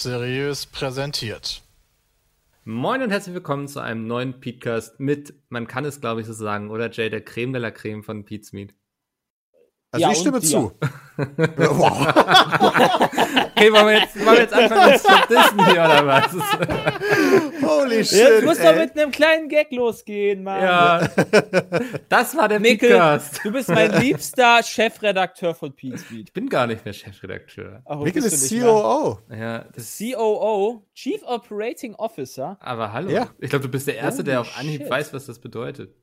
Seriös präsentiert. Moin und herzlich willkommen zu einem neuen Podcast mit, man kann es glaube ich so sagen, oder Jay, der Creme de la Creme von Pete's Meat. Also ja, ich stimme zu. wow. okay, wollen wir, jetzt, wollen wir jetzt anfangen zu dissen hier oder was? Holy shit. Jetzt muss doch mit einem kleinen Gag losgehen, Mann. Ja. Das war der Mikkel, Podcast. Du bist mein liebster Chefredakteur von Peacebeat. Ich bin gar nicht mehr Chefredakteur. Ach, Mikkel ist COO. Ja, das, COO, Chief Operating Officer. aber hallo. Ja. Ich glaube, du bist der Erste, der Holy auf Anhieb shit. weiß, was das bedeutet.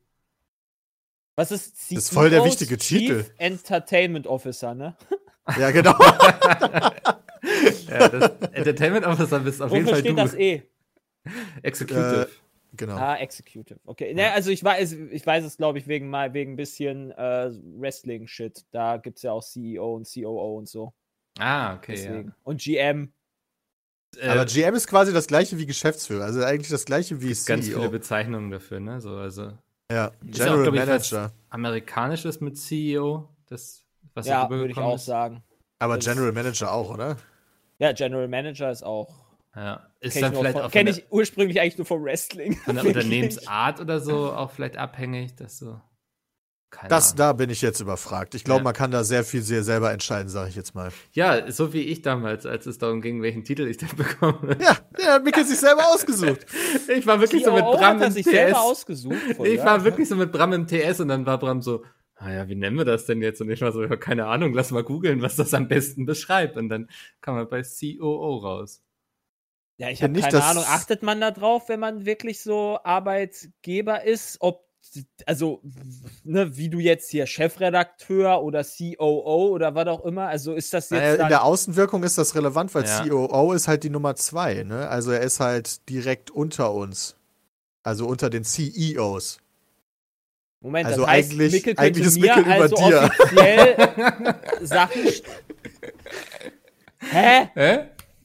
Was ist CEO? Das ist voll der wichtige Chief Titel. Entertainment Officer, ne? Ja, genau. Ja, das Entertainment Officer bist auf jeden Wofür Fall steht du. das E? Executive. genau. Ah, Executive. Okay. Ne, also ich weiß, ich weiß es, glaube ich, wegen mal wegen ein bisschen äh, Wrestling-Shit. Da gibt es ja auch CEO und COO und so. Ah, okay. Deswegen. Und GM. Ja. Äh, Aber GM ist quasi das gleiche wie Geschäftsführer. Also eigentlich das gleiche wie gibt ganz viele CEO. Bezeichnungen dafür, ne? So, also Ja, Ist auch, General was- Manager. amerikanisches mit CEO, das was Ja, würde ich auch ist. sagen. Aber das- General Manager auch, oder? Ja, General Manager ist auch. Ja, ist Kenn dann ich, vielleicht auch von, kenn von der, ich ursprünglich eigentlich nur vom Wrestling. von der. Unternehmensart oder so auch vielleicht abhängig, dass so keine Das, Ahnung. da bin ich jetzt überfragt. Ich glaube, Ja. man kann da sehr viel sehr selber entscheiden, sage ich jetzt mal. Ja, so wie ich damals, als es darum ging, welchen Titel ich denn bekomme. Ja, der hat Mikkel sich selber ausgesucht. Ich war wirklich so mit Bram hat im sich selber TS. ausgesucht. Voll, Ich ja. war wirklich so mit Bram im TS und dann war Bram so, ah ja, wie nennen wir das denn jetzt? Und ich war so, ja, keine Ahnung, lass mal googeln, was das am besten beschreibt. Und dann kam er bei COO raus. Ja, ich Ja, habe nicht, keine Ahnung. Achtet man da drauf, wenn man wirklich so Arbeitgeber ist? Ob, also, ne, wie du jetzt hier Chefredakteur oder COO oder was auch immer. Also ist das jetzt Naja, in der Außenwirkung ist das relevant, weil Ja. COO ist halt die Nummer zwei. Ne? Also er ist halt direkt unter uns. Also unter den CEOs. Moment, also das heißt, eigentlich- Mikkel könnte eigentlich ist mir Mikkel über also dir. offiziell Sachen. Hä? Hä?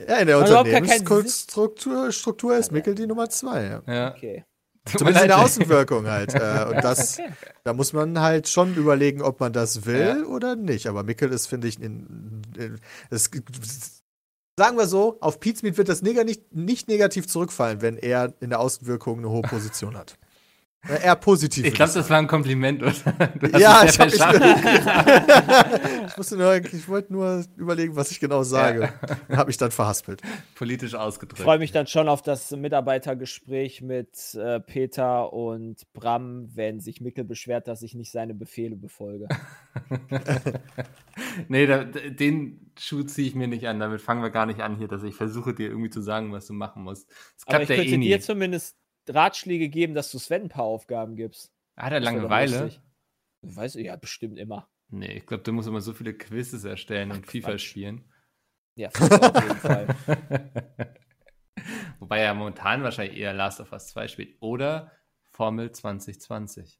Ja, in der Unternehmensstruktur Struktur ist Mikkel die Nummer zwei. Ja. Ja. Okay. Zumindest in der. Außenwirkung halt. Äh, und das, da muss man halt schon überlegen, ob man das will Ja. oder nicht. Aber Mikkel ist, finde ich, in, in, es, sagen wir so, auf Pizmeet wird das neg nicht, nicht negativ zurückfallen, wenn er in der Außenwirkung eine hohe Position hat. Äh, Eher positiv. Ich glaube, das war ein Kompliment, oder? Ja, ich, hab, ich, ich, musste nur, ich wollte nur überlegen, was ich genau sage. Und habe mich dann verhaspelt. Politisch Ich ausgedrückt. freue mich dann schon auf das Mitarbeitergespräch mit äh, Peter und Bram, wenn sich Mikkel beschwert, dass ich nicht seine Befehle befolge. Nee, da, den Schuh ziehe ich mir nicht an. Damit fangen wir gar nicht an hier, dass ich versuche, dir irgendwie zu sagen, was du machen musst. Das Aber klappt ich ja könnte eh nie. dir zumindest Ratschläge geben, dass du Sven ein paar Aufgaben gibst. Hat er Langeweile? Weiß ich, ja, bestimmt immer. Nee, ich glaube, du musst immer so viele Quizzes erstellen und FIFA Quatsch. spielen. Ja, FIFA auf jeden Fall. Wobei er momentan wahrscheinlich eher Last of Us 2 spielt. Oder Formel 2020.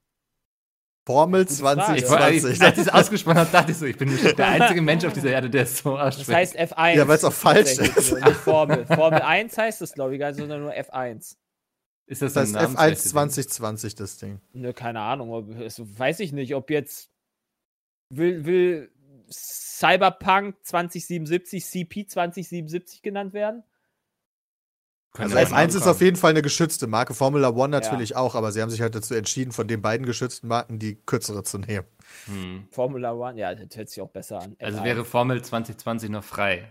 Formel Gute Frage. Ich, war- ich, 2020. als ich es ausgesprochen habe, dachte ich so, ich bin nicht der einzige Mensch auf dieser Erde, der es so ausspricht. Das heißt F1. Ja, weil's auch falsch ist. Nicht Formel. Formel 1 heißt das, glaube ich, gar nicht, sondern nur F1. Ist das, Das ein heißt F1 namensrechte Ding? 2020, das Ding. Ne, keine Ahnung. Ob, weiß ich nicht, ob jetzt will, will Cyberpunk 2077 CP 2077 genannt werden? Also man F1 ist anfangen. auf jeden Fall eine geschützte Marke. Formula One natürlich auch, aber sie haben sich halt dazu entschieden, von den beiden geschützten Marken die kürzere zu nehmen. Hm. Formula One, ja, das hört sich auch besser an. Also F1. wäre Formel 2020 noch frei.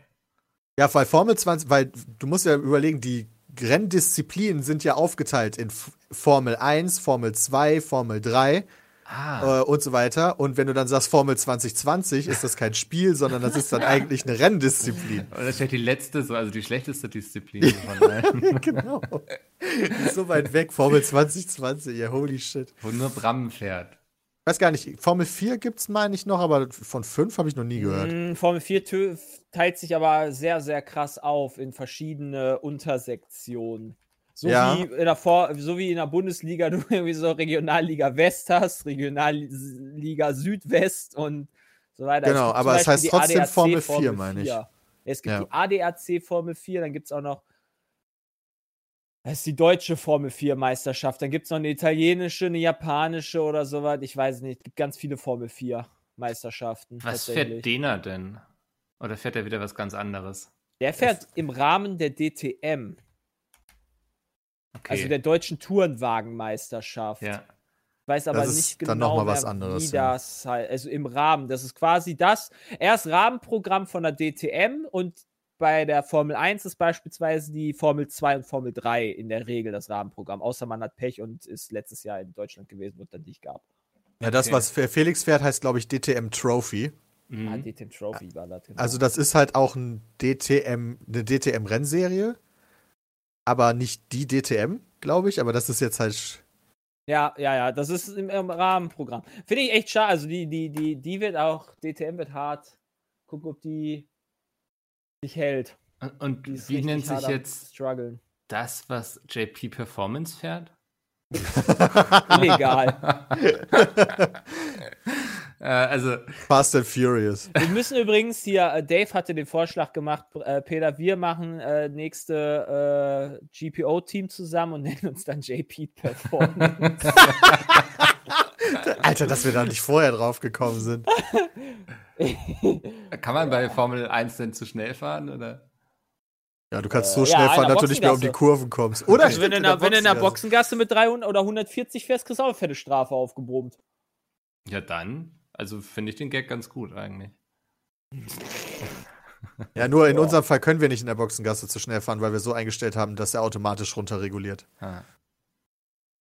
Ja, weil Formel 20, weil du musst ja überlegen, die Renndisziplinen sind ja aufgeteilt in Formel 1, Formel 2, Formel 3 Ah. äh, und so weiter. Und wenn du dann sagst Formel 2020, ist das kein Spiel, sondern das ist dann eigentlich eine Renndisziplin. Oder das ist ja die letzte, so, also die schlechteste Disziplin von allen, genau. Die ist so weit weg, Formel 2020, ja, holy shit. wo nur Bram fährt. Weiß gar nicht, Formel 4 gibt's meine ich noch, aber von 5 habe ich noch nie gehört. Mm, Formel 4 tö- teilt sich aber sehr, sehr krass auf in verschiedene Untersektionen. So, Ja. wie in der Vor so wie in der Bundesliga du irgendwie so Regionalliga West hast, Regionalliga Südwest und so weiter. Genau, gibt aber es heißt trotzdem ADAC Formel 4, meine ich. Es gibt Ja. die ADAC Formel 4, dann gibt es auch noch das ist die deutsche Formel 4 Meisterschaft. Dann gibt es noch eine italienische, eine japanische oder sowas. Ich weiß nicht. Es gibt ganz viele Formel 4 Meisterschaften. Was fährt Dena denn? Oder fährt er wieder was ganz anderes? Der fährt im Rahmen der DTM, Okay. also der deutschen Tourenwagenmeisterschaft. ja. Ich weiß aber Das ist nicht dann genau, noch mal was anderes, wie ja. das halt, also im Rahmen. Das ist quasi das, erst Rahmenprogramm von der DTM und bei der Formel 1 ist beispielsweise die Formel 2 und Formel 3 in der Regel das Rahmenprogramm, außer man hat Pech und ist letztes Jahr in Deutschland gewesen, wo es dann nicht gab. Ja, das, Okay. was Felix fährt, heißt, glaube ich, DTM Trophy. Ah, Mhm. DTM Trophy war das. Genau. Also, das ist halt auch ein DTM, eine DTM-Rennserie. Aber nicht die DTM, glaube ich. Aber das ist jetzt halt. Ja, ja, ja, das ist im, im Rahmenprogramm. Finde ich echt schade. Also die, die, die, die wird auch, DTM wird hart. Guck, ob die sich hält. Und, und wie nennt sich jetzt Struggeln. das, was JP Performance fährt? Illegal. Äh, also, Fast and Furious. wir müssen übrigens hier, äh, Dave hatte den Vorschlag gemacht, äh, Peter, wir machen äh, nächste äh, GPO-Team zusammen und nennen uns dann JP Performance. Alter, dass wir da nicht vorher drauf gekommen sind. kann man bei Formel 1 denn zu schnell fahren? Oder? Ja, du kannst Äh, so ja, schnell in fahren, dass du nicht mehr um die. Kurven kommst. Oder Also wenn, du in der, wenn du in der Boxengasse. Mit 300 oder 140 fährst, kriegst du auch eine fette Strafe aufgebrummt. Ja, dann. Also finde ich den Gag ganz gut eigentlich. Ja, nur in Ja. unserem Fall können wir nicht in der Boxengasse zu schnell fahren, weil wir so eingestellt haben, dass er automatisch runterreguliert. Ah.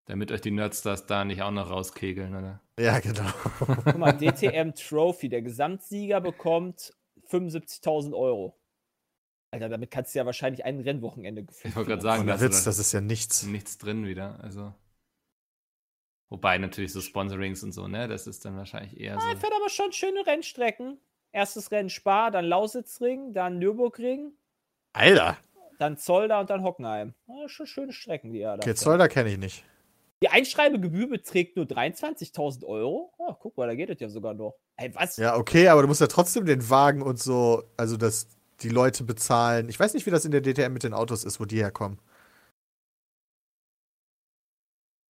Damit euch die Nerdstars da nicht auch noch rauskegeln, oder? Ja, genau. Guck mal, DTM Trophy, der Gesamtsieger bekommt 75.000 Euro. Alter, damit kannst du ja wahrscheinlich ein Rennwochenende gefühlt. Ich wollte gerade sagen, Ohne da Witz, ist das ist ja nichts. nichts drin wieder. Also. Wobei natürlich so Sponsorings und so, ne? Das ist dann wahrscheinlich eher Er so. fährt aber schon schöne Rennstrecken. Erstes Rennen Spa, dann Lausitzring, dann Nürburgring, Alter. dann Zolder und dann Hockenheim. Ja, schon schöne Strecken, die er da Okay. Zolder kenne ich nicht. Die Einschreibegebühr beträgt nur 23.000 Euro. Oh, guck mal, da geht es ja sogar noch. Ey, was? Ja, okay, aber du musst ja trotzdem den Wagen und so, also dass die Leute bezahlen. Ich weiß nicht, wie das in der DTM mit den Autos ist, wo die herkommen.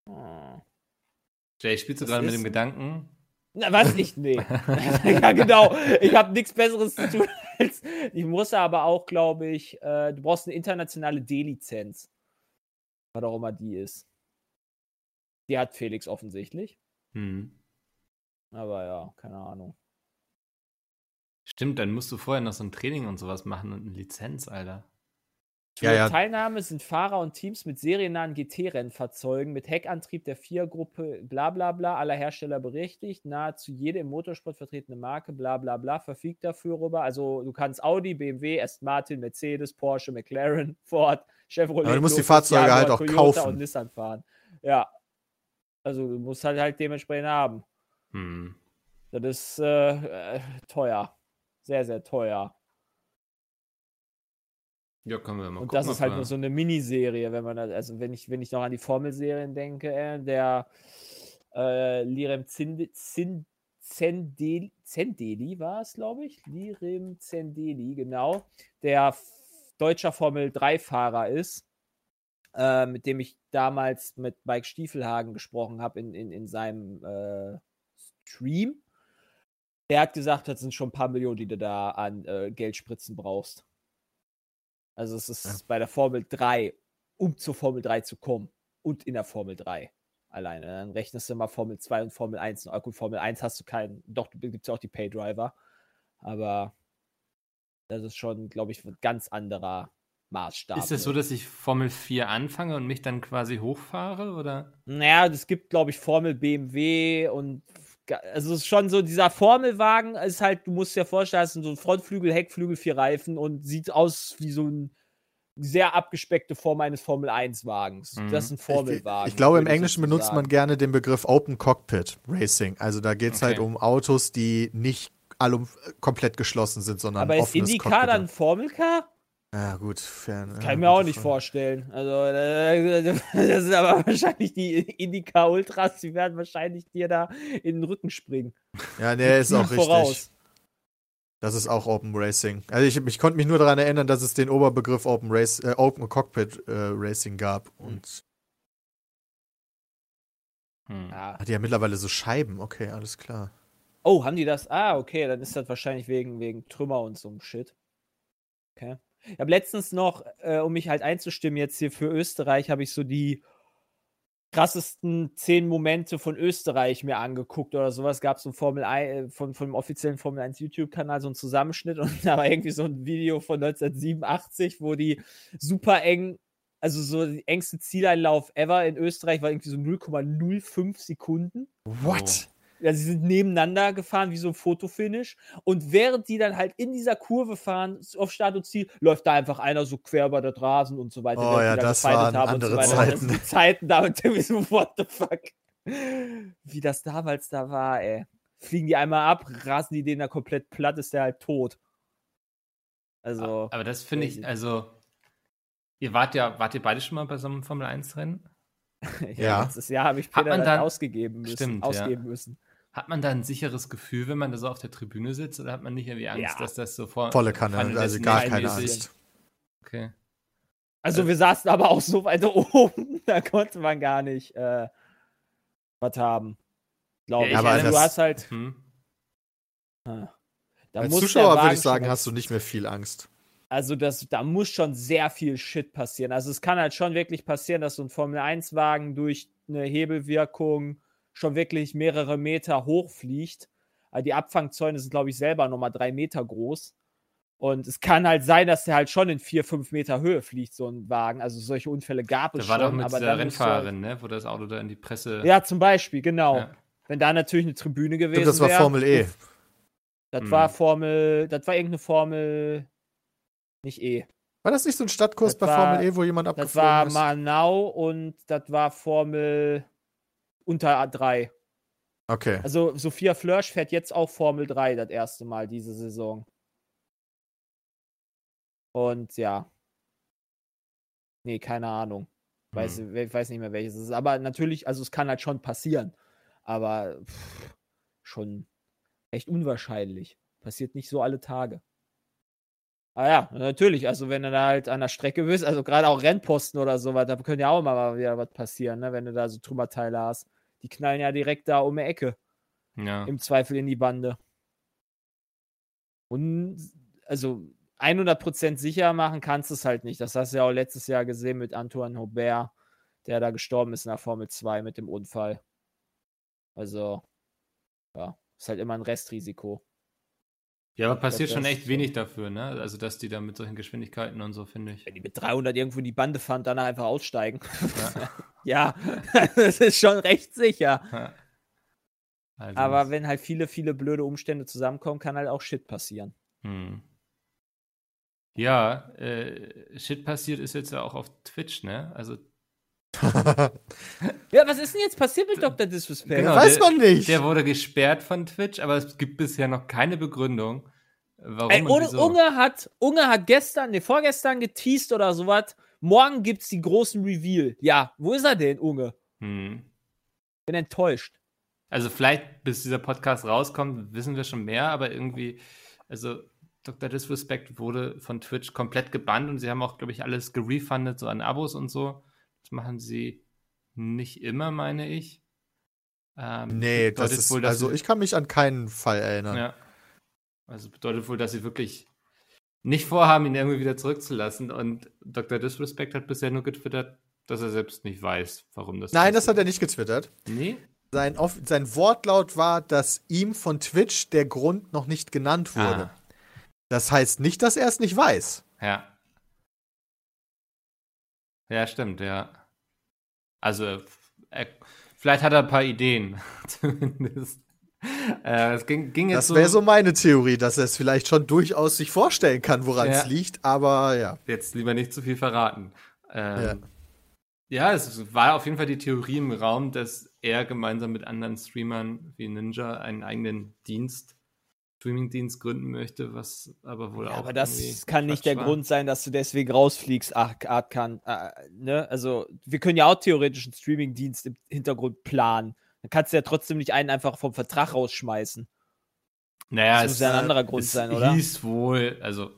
Hm. Jay, spielst du gerade mit dem Gedanken? Na, was? Ich, nee. ja, genau. Ich habe nichts Besseres zu tun als. Ich muss aber auch, glaube ich, äh, du brauchst eine internationale D-Lizenz. Was auch immer die ist. Die hat Felix offensichtlich. Hm. Aber ja, keine Ahnung. Stimmt, dann musst du vorher noch so ein Training und sowas machen und eine Lizenz, Alter. Für Ja, ja. Teilnahme sind Fahrer und Teams mit seriennahen GT-Rennfahrzeugen mit Heckantrieb der Viergruppe bla bla bla aller Hersteller berechtigt. Nahezu jede im Motorsport vertretene Marke bla bla bla verfügt dafür rüber. Also du kannst Audi, BMW, Aston Martin, Mercedes, Porsche, McLaren, Ford, Chevrolet. Aber du musst die Lotus, Fahrzeuge Jaguar, halt auch Toyota kaufen. und Nissan fahren. Ja. Also du musst halt halt dementsprechend haben. Hm. Das ist äh, äh, teuer. Sehr, sehr teuer. Ja, können wir mal Und gucken. das ist halt wir- nur so eine Miniserie, wenn man das, also wenn ich, wenn ich noch an die Formelserien denke, äh, der äh, Lirem Zind- Zendeli, Zendeli war es, glaube ich. Lirem Zendeli, genau. Der deutscher Formel 3-Fahrer ist, äh, mit dem ich damals mit Mike Stiefelhagen gesprochen habe in, in, in seinem äh, Stream. Der hat gesagt, das sind schon ein paar Millionen, die du da an äh, Geldspritzen brauchst. Also es ist Ja. bei der Formel 3, um zur Formel 3 zu kommen und in der Formel 3 alleine. Dann rechnest du mal Formel 2 und Formel 1. Na gut, Formel 1 hast du keinen, doch, gibt es ja auch die Paydriver, aber das ist schon, glaube ich, ein ganz anderer Maßstab. Ist es so, dass ich Formel 4 anfange und mich dann quasi hochfahre, oder? Naja, es gibt, glaube ich, Formel BMW und also es ist schon so, dieser Formelwagen ist halt, du musst dir vorstellen, das sind so ein Frontflügel, Heckflügel, vier Reifen und sieht aus wie so ein sehr abgespeckte Form eines Formel 1 Wagens. Mhm. Das ist ein Ich, Formelwagen. ich glaube, im Englischen benutzt man gerne den Begriff Open Cockpit Racing. Also da geht es halt Okay. um Autos, die nicht alle komplett geschlossen sind, sondern Aber ist offenes IndyCar Cockpit dann haben. Formelcar? Ja, gut. Fern, Kann ja, ich mir auch nicht Frage. vorstellen. Also, das ist aber wahrscheinlich die Indica Ultras, die werden wahrscheinlich dir da in den Rücken springen. Ja, nee, ist auch richtig. Voraus. Das ist auch Open Racing. Also ich, ich konnte mich nur daran erinnern, dass es den Oberbegriff Open, Race, äh, Open Cockpit äh, Racing gab. Und Hm. Ja. hat ja mittlerweile so Scheiben. Okay, alles klar. Oh, haben die das? Ah, okay, dann ist das wahrscheinlich wegen, wegen Trümmer und so einem Shit. Okay. Ich habe letztens noch, äh, um mich halt einzustimmen, jetzt hier für Österreich, habe ich so die krassesten zehn Momente von Österreich mir angeguckt oder sowas. Gab es so Formel 1, von, von dem offiziellen Formel 1 YouTube-Kanal, so ein Zusammenschnitt und da war irgendwie so ein Video von 1987, wo die super eng, also so die engste Zieleinlauf ever in Österreich war irgendwie so 0,05 Sekunden. What? Ja, sie sind nebeneinander gefahren, wie so ein Fotofinish. Und während die dann halt in dieser Kurve fahren, auf Start und Ziel, läuft da einfach einer so quer über das Rasen und so weiter. Oh ja, da das waren haben und andere Das Zeiten. die Zeiten da und irgendwie so, what the fuck. Wie das damals da war, ey. Fliegen die einmal ab, rasen die den da komplett platt, ist der halt tot. Also, Aber das finde ich, also, ihr wart ja, wart ihr beide schon mal bei so einem Formel-1-Rennen? ja, ja. letztes Jahr habe ich Hat Peter man dann dann- ausgegeben müssen. Stimmt, ja. ausgeben müssen. Hat man da ein sicheres Gefühl, wenn man da so auf der Tribüne sitzt, oder hat man nicht irgendwie Angst, Ja. dass das so vor. Volle Kanne, also gar keine Angst. Okay. Also Äh, wir saßen aber auch so weit oben, da konnte man gar nicht äh, was haben. Glaube Ja, ich. Aber also du das- hast halt. Hm. ah, Da Als Zuschauer würde ich sagen, hast du nicht mehr viel Angst. Also das, da muss schon sehr viel Shit passieren. Also es kann halt schon wirklich passieren, dass so ein Formel-1-Wagen durch eine Hebelwirkung schon wirklich mehrere Meter hochfliegt. Aber die Abfangzäune sind, glaube ich, selber nochmal drei Meter groß. Und es kann halt sein, dass der halt schon in vier, fünf Meter Höhe fliegt, so ein Wagen. Also solche Unfälle gab es Da war schon. doch mit aber dieser dann musst du halt- Rennfahrerin, ne, wo das Auto da in die Presse. Ja, zum Beispiel, genau. Ja. Wenn da natürlich eine Tribüne gewesen Stimmt, das war wär, Formel E. Das Hm. war Formel, das war irgendeine Formel, nicht E. War das nicht so ein Stadtkurs Das bei war- Formel E, wo jemand Das abgeflogen war ist? Manau und das war Formel unter A3. Okay. Also Sophia Flörsch fährt jetzt auch Formel 3 das erste Mal diese Saison. Und ja. Nee, keine Ahnung. Weiß, Hm. ich weiß nicht mehr welches es ist. Aber natürlich, also es kann halt schon passieren. Aber pff, schon echt unwahrscheinlich. Passiert nicht so alle Tage. Ah ja, natürlich, also wenn du da halt an der Strecke bist, also gerade auch Rennposten oder sowas, da können ja auch mal wieder was passieren, ne? wenn du da so Trümmerteile hast. Die knallen ja direkt da um die Ecke Ja. im Zweifel in die Bande. Und also 100% sicher machen kannst du es halt nicht. Das hast du ja auch letztes Jahr gesehen mit Antoine Hobert, der da gestorben ist in der Formel 2 mit dem Unfall. Also, ja, ist halt immer ein Restrisiko. Ja, aber passiert schon echt wenig dafür, ne? Also, dass die da mit solchen Geschwindigkeiten und so, finde ich. Wenn die mit 300 irgendwo in die Bande fahren, dann einfach aussteigen. Ja. ja, das ist schon recht sicher. Ja. Also, Aber wenn halt viele, viele blöde Umstände zusammenkommen, kann halt auch Shit passieren. Hm. Ja, äh, Shit passiert ist jetzt ja auch auf Twitch, ne? Also, Ja, was ist denn jetzt passiert mit Dr. Disrespect? Genau, Weiß der- man nicht. der wurde gesperrt von Twitch, aber es gibt bisher noch keine Begründung, warum Ey, und Unge. Unge, hat, Unge hat gestern, ne, vorgestern geteased oder sowas. Morgen gibt's die großen Reveal. Ja, wo ist er denn, Unge? Hm. Bin enttäuscht. Also vielleicht, bis dieser Podcast rauskommt, wissen wir schon mehr, aber irgendwie, also Dr. Disrespect wurde von Twitch komplett gebannt und sie haben auch, glaube ich, alles gerefundet, so an Abos und so. Das machen sie nicht immer, meine ich. Ähm, nee, das ist, wohl, also ich kann mich an keinen Fall erinnern. Ja. Also bedeutet wohl, dass sie wirklich nicht vorhaben, ihn irgendwie wieder zurückzulassen. Und Dr. Disrespect hat bisher nur getwittert, dass er selbst nicht weiß, warum das Nein, das hat er nicht getwittert. Nee? Sein, sein Wortlaut war, dass ihm von Twitch der Grund noch nicht genannt wurde. Ah, Das heißt nicht, dass er es nicht weiß. ja. Ja, stimmt, ja. Also, er, vielleicht hat er ein paar Ideen, zumindest. Äh, es ging, ging Das wäre so meine Theorie, dass er es vielleicht schon durchaus sich vorstellen kann, woran es Ja. liegt, aber ja. jetzt lieber nicht zu viel verraten. Ähm, ja. es war auf jeden Fall die Theorie im Raum, dass er gemeinsam mit anderen Streamern wie Ninja einen eigenen Dienst, Streaming-Dienst gründen möchte, was aber wohl Ja, auch. aber das kann nicht der war. Grund sein, dass du deswegen rausfliegst, ach, Art kann. Äh, ne? Also, wir können ja auch theoretisch einen Streaming-Dienst im Hintergrund planen. Dann kannst du ja trotzdem nicht einen einfach vom Vertrag rausschmeißen. Naja, Das muss ja ein anderer Grund sein, oder? hieß wohl, also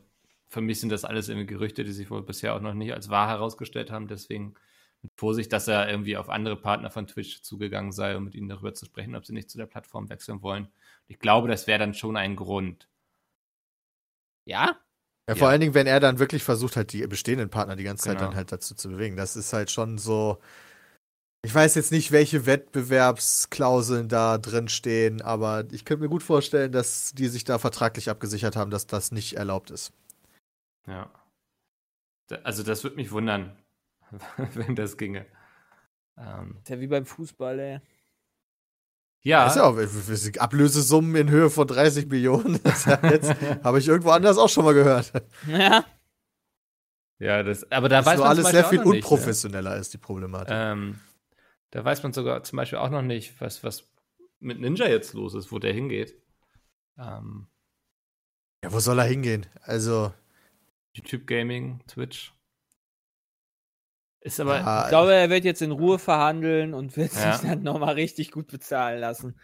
für mich sind das alles irgendwie Gerüchte, die sich wohl bisher auch noch nicht als wahr herausgestellt haben. Deswegen mit Vorsicht, dass er irgendwie auf andere Partner von Twitch zugegangen sei, um mit ihnen darüber zu sprechen, ob sie nicht zu der Plattform wechseln wollen. Ich glaube, das wäre dann schon ein Grund. Ja? Ja, vor Ja. allen Dingen, wenn er dann wirklich versucht, halt die bestehenden Partner die ganze Zeit Genau. dann halt dazu zu bewegen. Das ist halt schon so. Ich weiß jetzt nicht, welche Wettbewerbsklauseln da drin stehen, aber ich könnte mir gut vorstellen, dass die sich da vertraglich abgesichert haben, dass das nicht erlaubt ist. Ja. Also das würde mich wundern, wenn das ginge. Ähm, Ist ja wie beim Fußball, ey. Ja, Das ist ja auch Ablösesummen in Höhe von 30 Millionen. Das ist ja jetzt habe ich irgendwo anders auch schon mal gehört. Ja. ja das, aber da Das weiß man alles sehr viel noch nicht, unprofessioneller ist, die Problematik. Ähm, da weiß man sogar zum Beispiel auch noch nicht, was, was mit Ninja jetzt los ist, wo der hingeht. Ähm, Ja, wo soll er hingehen? Also, YouTube Gaming, Twitch. Ist aber, ja, Ich glaube, er wird jetzt in Ruhe verhandeln und wird Ja. sich dann nochmal richtig gut bezahlen lassen.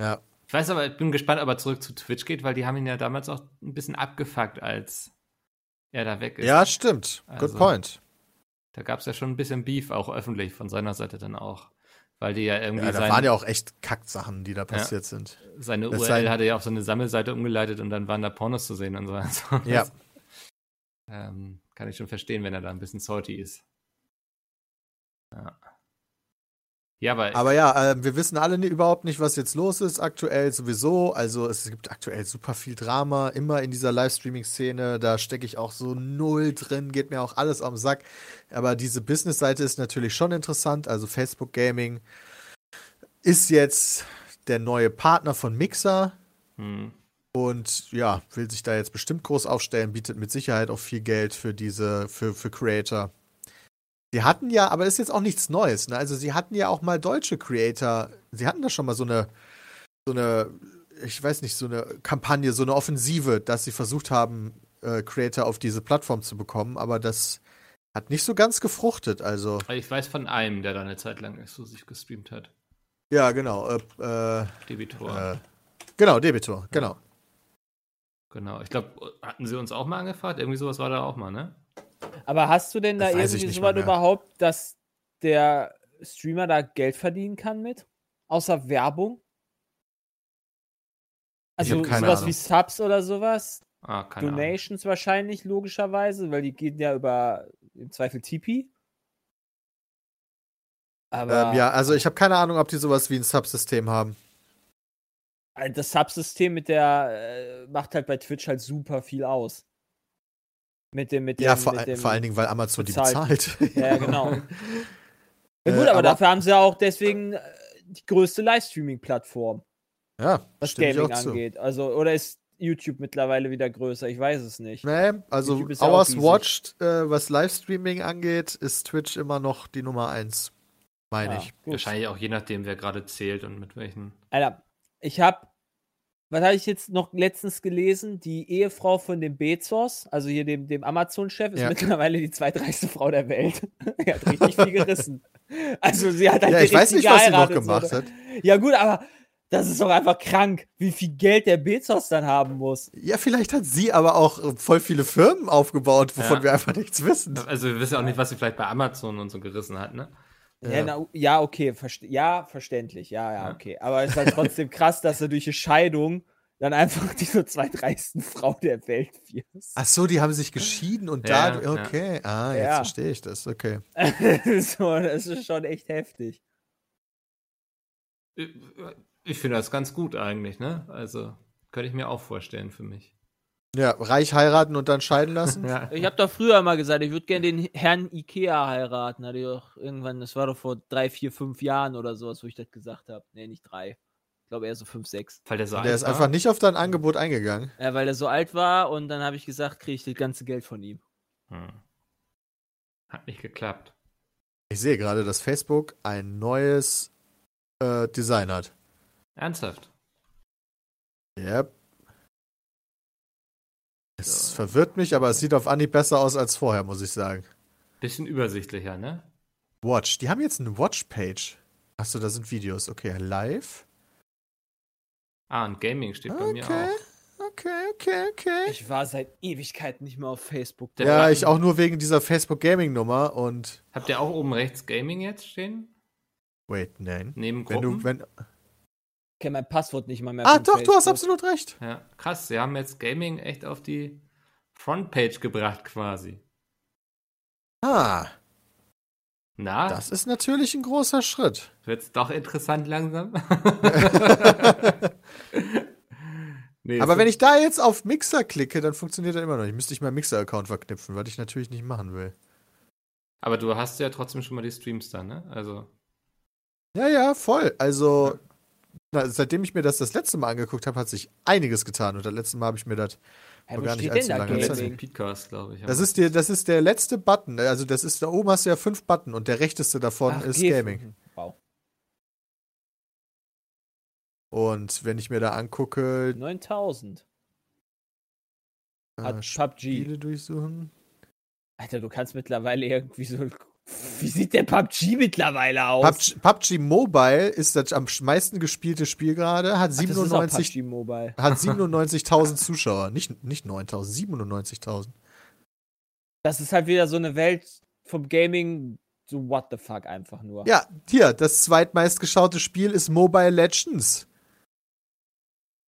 ja. ich weiß aber, ich bin gespannt, ob er zurück zu Twitch geht, weil die haben ihn ja damals auch ein bisschen abgefuckt, als er da weg ist. ja, stimmt. Also- Good point. Da gab es ja schon ein bisschen Beef, auch öffentlich von seiner Seite dann auch. Weil die ja irgendwie Ja, da sein, waren ja auch echt Kacksachen, die da passiert sind. seine das URL hatte ja auf so eine Sammelseite umgeleitet und dann waren da Pornos zu sehen und so. Also, Ja. das, ähm, kann ich schon verstehen, wenn er da ein bisschen salty ist. Ja. Ja, aber, Aber ja, äh, wir wissen alle nie, überhaupt nicht, was jetzt los ist aktuell sowieso. Also es gibt aktuell super viel Drama, immer in dieser Livestreaming-Szene. Da stecke ich auch so null drin, geht mir auch alles am Sack. Aber diese Business-Seite ist natürlich schon interessant. Also Facebook Gaming ist jetzt der neue Partner von Mixer. hm, Und ja, will sich da jetzt bestimmt groß aufstellen, bietet mit Sicherheit auch viel Geld für diese, für, für Creator. Sie hatten ja, aber ist jetzt auch nichts Neues, ne? Also sie hatten ja auch mal deutsche Creator, sie hatten da schon mal so eine, so eine, ich weiß nicht, so eine Kampagne, so eine Offensive, dass sie versucht haben, äh, Creator auf diese Plattform zu bekommen, aber das hat nicht so ganz gefruchtet. Also, ich weiß von einem, der da eine Zeit lang exklusiv gestreamt hat. ja, genau. Äh, äh, Debitor. äh, genau, Debitor, genau. Genau. Ich glaube, hatten sie uns auch mal angefragt? Irgendwie sowas war da auch mal, ne? Aber hast du denn da Das irgendwie nicht so mal was mehr. überhaupt, dass der Streamer da Geld verdienen kann mit? Außer Werbung? Also sowas Ahnung. wie Subs oder sowas? Ah, keine Ahnung. Donations wahrscheinlich, logischerweise, weil die gehen ja über im Zweifel Tipi. Aber Ähm, ja, also ich habe keine Ahnung, ob die sowas wie ein Subsystem haben. äh, das Subsystem mit der äh, macht halt bei Twitch halt super viel aus. Mit dem, mit dem, Ja, vor, mit dem, vor allen Dingen, weil Amazon bezahlt. die bezahlt. Ja, ja, genau. Ja, Äh, gut, aber, dafür haben sie ja auch deswegen äh, die größte Livestreaming-Plattform, Ja, was Gaming zu. angeht. Also, oder ist YouTube mittlerweile wieder größer? Ich weiß es nicht. Nee, also ja Hours riesig. Watched, äh, was Livestreaming angeht, ist Twitch immer noch die Nummer eins, meine Ja, ich. gut. Wahrscheinlich auch je nachdem, wer gerade zählt und mit welchen. Alter, ich habe, was habe ich jetzt noch letztens gelesen? Die Ehefrau von dem Bezos, also hier dem, dem Amazon-Chef, ist Ja. mittlerweile die zweitreichste Frau der Welt. er hat richtig viel gerissen. Also sie hat halt Ja, ich weiß nicht, was sie noch gemacht so. hat. Ja gut, aber das ist doch einfach krank, wie viel Geld der Bezos dann haben muss. Ja, vielleicht hat sie aber auch äh, voll viele Firmen aufgebaut, wovon Ja. wir einfach nichts wissen. Also wir wissen ja auch nicht, was sie vielleicht bei Amazon und so gerissen hat, ne? Ja, Ja. na, ja okay, verste ja, verständlich, ja, ja, Ja. okay. Aber es ist halt trotzdem krass, dass du durch eine Scheidung dann einfach die so zweitreichsten Frau der Welt wirst. Ach so, die haben sich geschieden und Ja, da, ja. okay. Ah, jetzt Ja. verstehe ich das, okay. so, das ist schon echt heftig. Ich, ich finde das ganz gut eigentlich, ne? Also könnte ich mir auch vorstellen für mich. Ja, reich heiraten und dann scheiden lassen? Ja. Ich habe doch früher mal gesagt, ich würde gerne den Herrn Ikea heiraten. Hatte ich auch irgendwann, das war doch vor drei, vier, fünf Jahren oder sowas, wo ich das gesagt habe. Nee, nicht drei. Ich glaube eher so fünf, sechs. Weil der so Der alt ist war. einfach nicht auf dein Angebot eingegangen. Ja, weil er so alt war und dann habe ich gesagt, kriege ich das ganze Geld von ihm. Hm. Hat nicht geklappt. Ich sehe gerade, dass Facebook ein neues äh, Design hat. Ernsthaft? Yep. Es verwirrt mich, aber es sieht auf Anhieb besser aus als vorher, muss ich sagen. Bisschen übersichtlicher, ne? Watch. Die haben jetzt eine Watch-Page. Achso, da sind Videos. Okay, live. Ah, und Gaming steht bei mir Okay, auch. okay, okay, okay. Ich war seit Ewigkeiten nicht mehr auf Facebook. Der ja, Button- ich auch nur wegen dieser Facebook Gaming-Nummer und. Habt ihr auch oben rechts Gaming jetzt stehen? Wait, nein. Neben Wenn Gruppen? du, wenn. Ich kenne mein Passwort nicht mal mehr. Ah, doch, du hast absolut recht. Ja, krass. Sie haben jetzt Gaming echt auf die Frontpage gebracht quasi. Ah, Na, das ist natürlich ein großer Schritt. wird's doch interessant langsam. nee, Aber so- wenn ich da jetzt auf Mixer klicke, dann funktioniert er immer noch nicht. Müsste ich meinen Mixer-Account verknüpfen, was ich natürlich nicht machen will. Aber du hast ja trotzdem schon mal die Streams da, ne? Also. Ja, ja, voll. Also, na, seitdem ich mir das das letzte Mal angeguckt habe, hat sich einiges getan. Und das letzte Mal habe ich mir das. Wo gar nicht allzu langer Zeit. Das. Das ist, der, das ist der letzte Button. Also, das ist da oben hast du ja fünf Button und der rechteste davon Ach, ist G- Gaming. Wow. Und wenn ich mir da angucke, 9000. Hat äh, PUBG. Spiele durchsuchen. Alter, du kannst mittlerweile irgendwie so. Wie sieht der PUBG mittlerweile aus? PUBG, PUBG Mobile ist das am meisten gespielte Spiel gerade, hat Ach, das ist auch 97 PUBG Mobile. hat 97.000 Zuschauer. Nicht, nicht 9.000, 97.000. Das ist halt wieder so eine Welt vom Gaming, so what the fuck einfach nur. Ja, hier, das zweitmeistgeschaute Spiel ist Mobile Legends.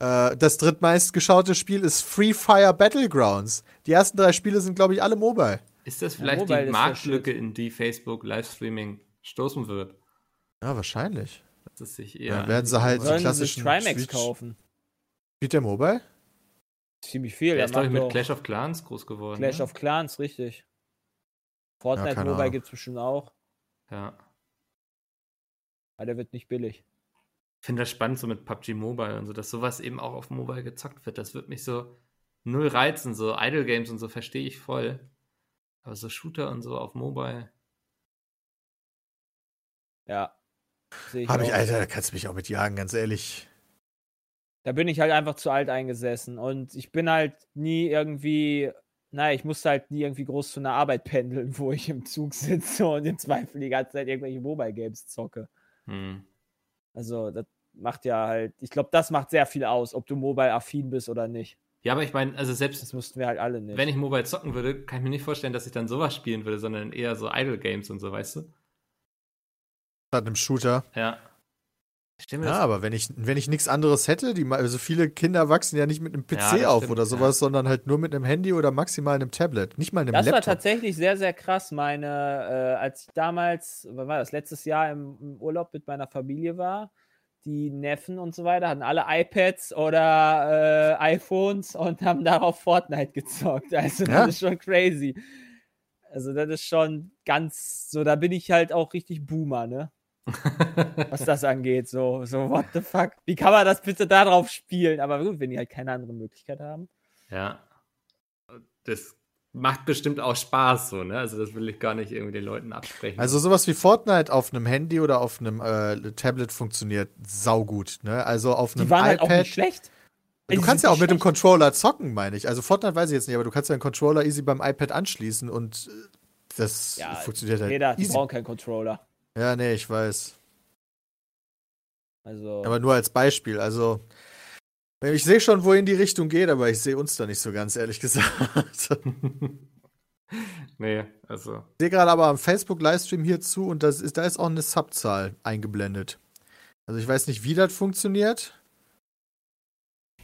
Äh, das drittmeistgeschaute Spiel ist Free Fire Battlegrounds. Die ersten drei Spiele sind, glaube ich, alle mobile. Ist das Ja, vielleicht Mobile die Marktlücke, in die Facebook Livestreaming stoßen wird? Ja, wahrscheinlich. Dass es sich Ja, eher. dann werden sie halt die Sollen sie klassischen Trimax Switch- kaufen? Spielt der Mobile? Ziemlich viel. Der Der ist, glaube ich, mit Clash of Clans groß geworden. Clash ne? of Clans, richtig. Fortnite keine Mobile gibt es bestimmt auch. Ja. Aber der wird nicht billig. Ich finde das spannend, so mit PUBG Mobile und so, dass sowas eben auch auf Mobile gezockt wird. Das wird mich so null reizen. So Idle Games und so verstehe ich voll. Aber so Shooter und so auf Mobile. Ja. Ich Hab ich, auch. Alter, da kannst du mich auch mit jagen, ganz ehrlich. Da bin ich halt einfach zu alt eingesessen. Und ich bin halt nie irgendwie, naja, ich musste halt nie irgendwie groß zu einer Arbeit pendeln, wo ich im Zug sitze und im Zweifel die ganze Zeit irgendwelche Mobile Games zocke. Hm. Also, das macht ja halt, ich glaube, das macht sehr viel aus, ob du mobile affin bist oder nicht. Ja, aber ich meine, also selbst Das mussten wir halt alle nicht. wenn ich Mobile zocken würde, kann ich mir nicht vorstellen, dass ich dann sowas spielen würde, sondern eher so Idle Games und so, weißt du? Statt einem Shooter. Ja. Mir Ja, das aber wenn ich, wenn ich nichts anderes hätte, die, also viele Kinder wachsen ja nicht mit einem PC Ja, das auf stimmt, oder sowas, sondern halt nur mit einem Handy oder maximal einem Tablet. Nicht mal einem Das war Laptop. tatsächlich sehr, sehr krass. Meine, äh, als ich damals, wann war das, letztes Jahr im, im Urlaub mit meiner Familie war, die Neffen und so weiter hatten alle iPads oder äh, iPhones und haben darauf Fortnite gezockt. Also das Ja. ist schon crazy. Also das ist schon ganz, so da bin ich halt auch richtig Boomer, ne? Was das angeht. So, so, what the fuck? Wie kann man das bitte da drauf spielen? Aber gut, wenn die halt keine andere Möglichkeit haben. Ja. Das macht bestimmt auch Spaß so, ne? Also das will ich gar nicht irgendwie den Leuten absprechen. Also sowas wie Fortnite auf einem Handy oder auf einem äh, Tablet funktioniert saugut. Ne? Also auf einem Die waren halt auch iPad. nicht schlecht. du Die kannst ja auch mit dem schlecht. Controller zocken, meine ich. Also Fortnite weiß ich jetzt nicht, aber du kannst ja den Controller easy beim iPad anschließen und äh, das Ja, funktioniert halt Jeder, die brauchen keinen Controller. Ja, nee, ich weiß. Also, Aber nur als Beispiel. Also ich sehe schon, wohin die Richtung geht, aber ich sehe uns da nicht so ganz, ehrlich gesagt. nee, also. Ich sehe gerade aber am Facebook-Livestream hier zu und das ist, da ist auch eine Subzahl eingeblendet. Also ich weiß nicht, wie das funktioniert.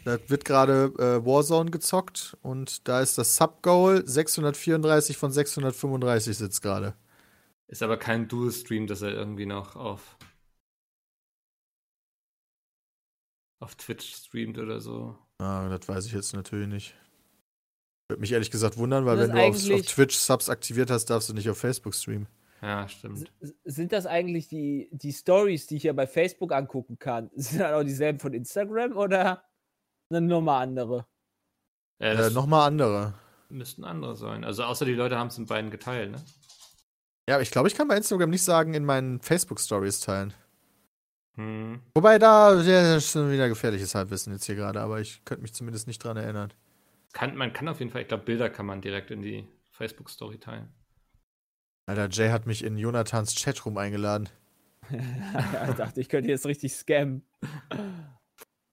Da wird gerade äh, Warzone gezockt und da ist das Sub-Goal 634 von 635 sitzt gerade. Ist aber kein Dual-Stream, dass er irgendwie noch auf auf Twitch streamt oder so. Ah, das weiß ich jetzt natürlich nicht. Würde mich ehrlich gesagt wundern, weil Das wenn du auf, auf Twitch Subs aktiviert hast, darfst du nicht auf Facebook streamen. Ja, stimmt. s- sind das eigentlich die, die Stories, die ich ja bei Facebook angucken kann? Sind das auch dieselben von Instagram oder eine Nummer andere? Äh, Äh, Nochmal andere. müssten andere sein. Also außer die Leute haben es in beiden geteilt, ne? Ja, aber ich glaube, ich kann bei Instagram nicht sagen, in meinen Facebook-Stories teilen. Hm. Wobei da ja, das ist schon wieder gefährliches Halbwissen jetzt hier gerade, aber ich könnte mich zumindest nicht dran erinnern. Kann, man kann auf jeden Fall, ich glaube, Bilder kann man direkt in die Facebook-Story teilen. Alter, Jay hat mich in Jonathans Chatroom eingeladen. ja, ich dachte, ich könnte jetzt richtig scammen.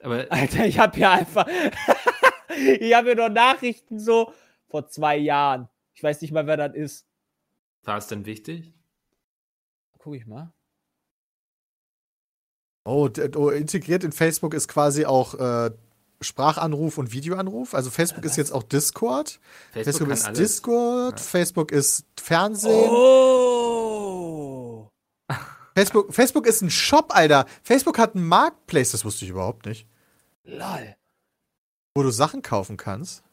Aber Alter, ich habe hier einfach. ich habe hier noch Nachrichten so vor zwei Jahren. Ich weiß nicht mal, wer das ist. war es denn wichtig? Guck ich mal. Oh, oh, integriert in Facebook ist quasi auch äh, Sprachanruf und Videoanruf. Also Facebook ist jetzt auch Discord. Facebook, kann ist alles. Discord. Facebook ist Fernsehen. Oh! Facebook, Facebook ist ein Shop, Alter. Facebook hat einen Marketplace, das wusste ich überhaupt nicht. Lol. Wo du Sachen kaufen kannst.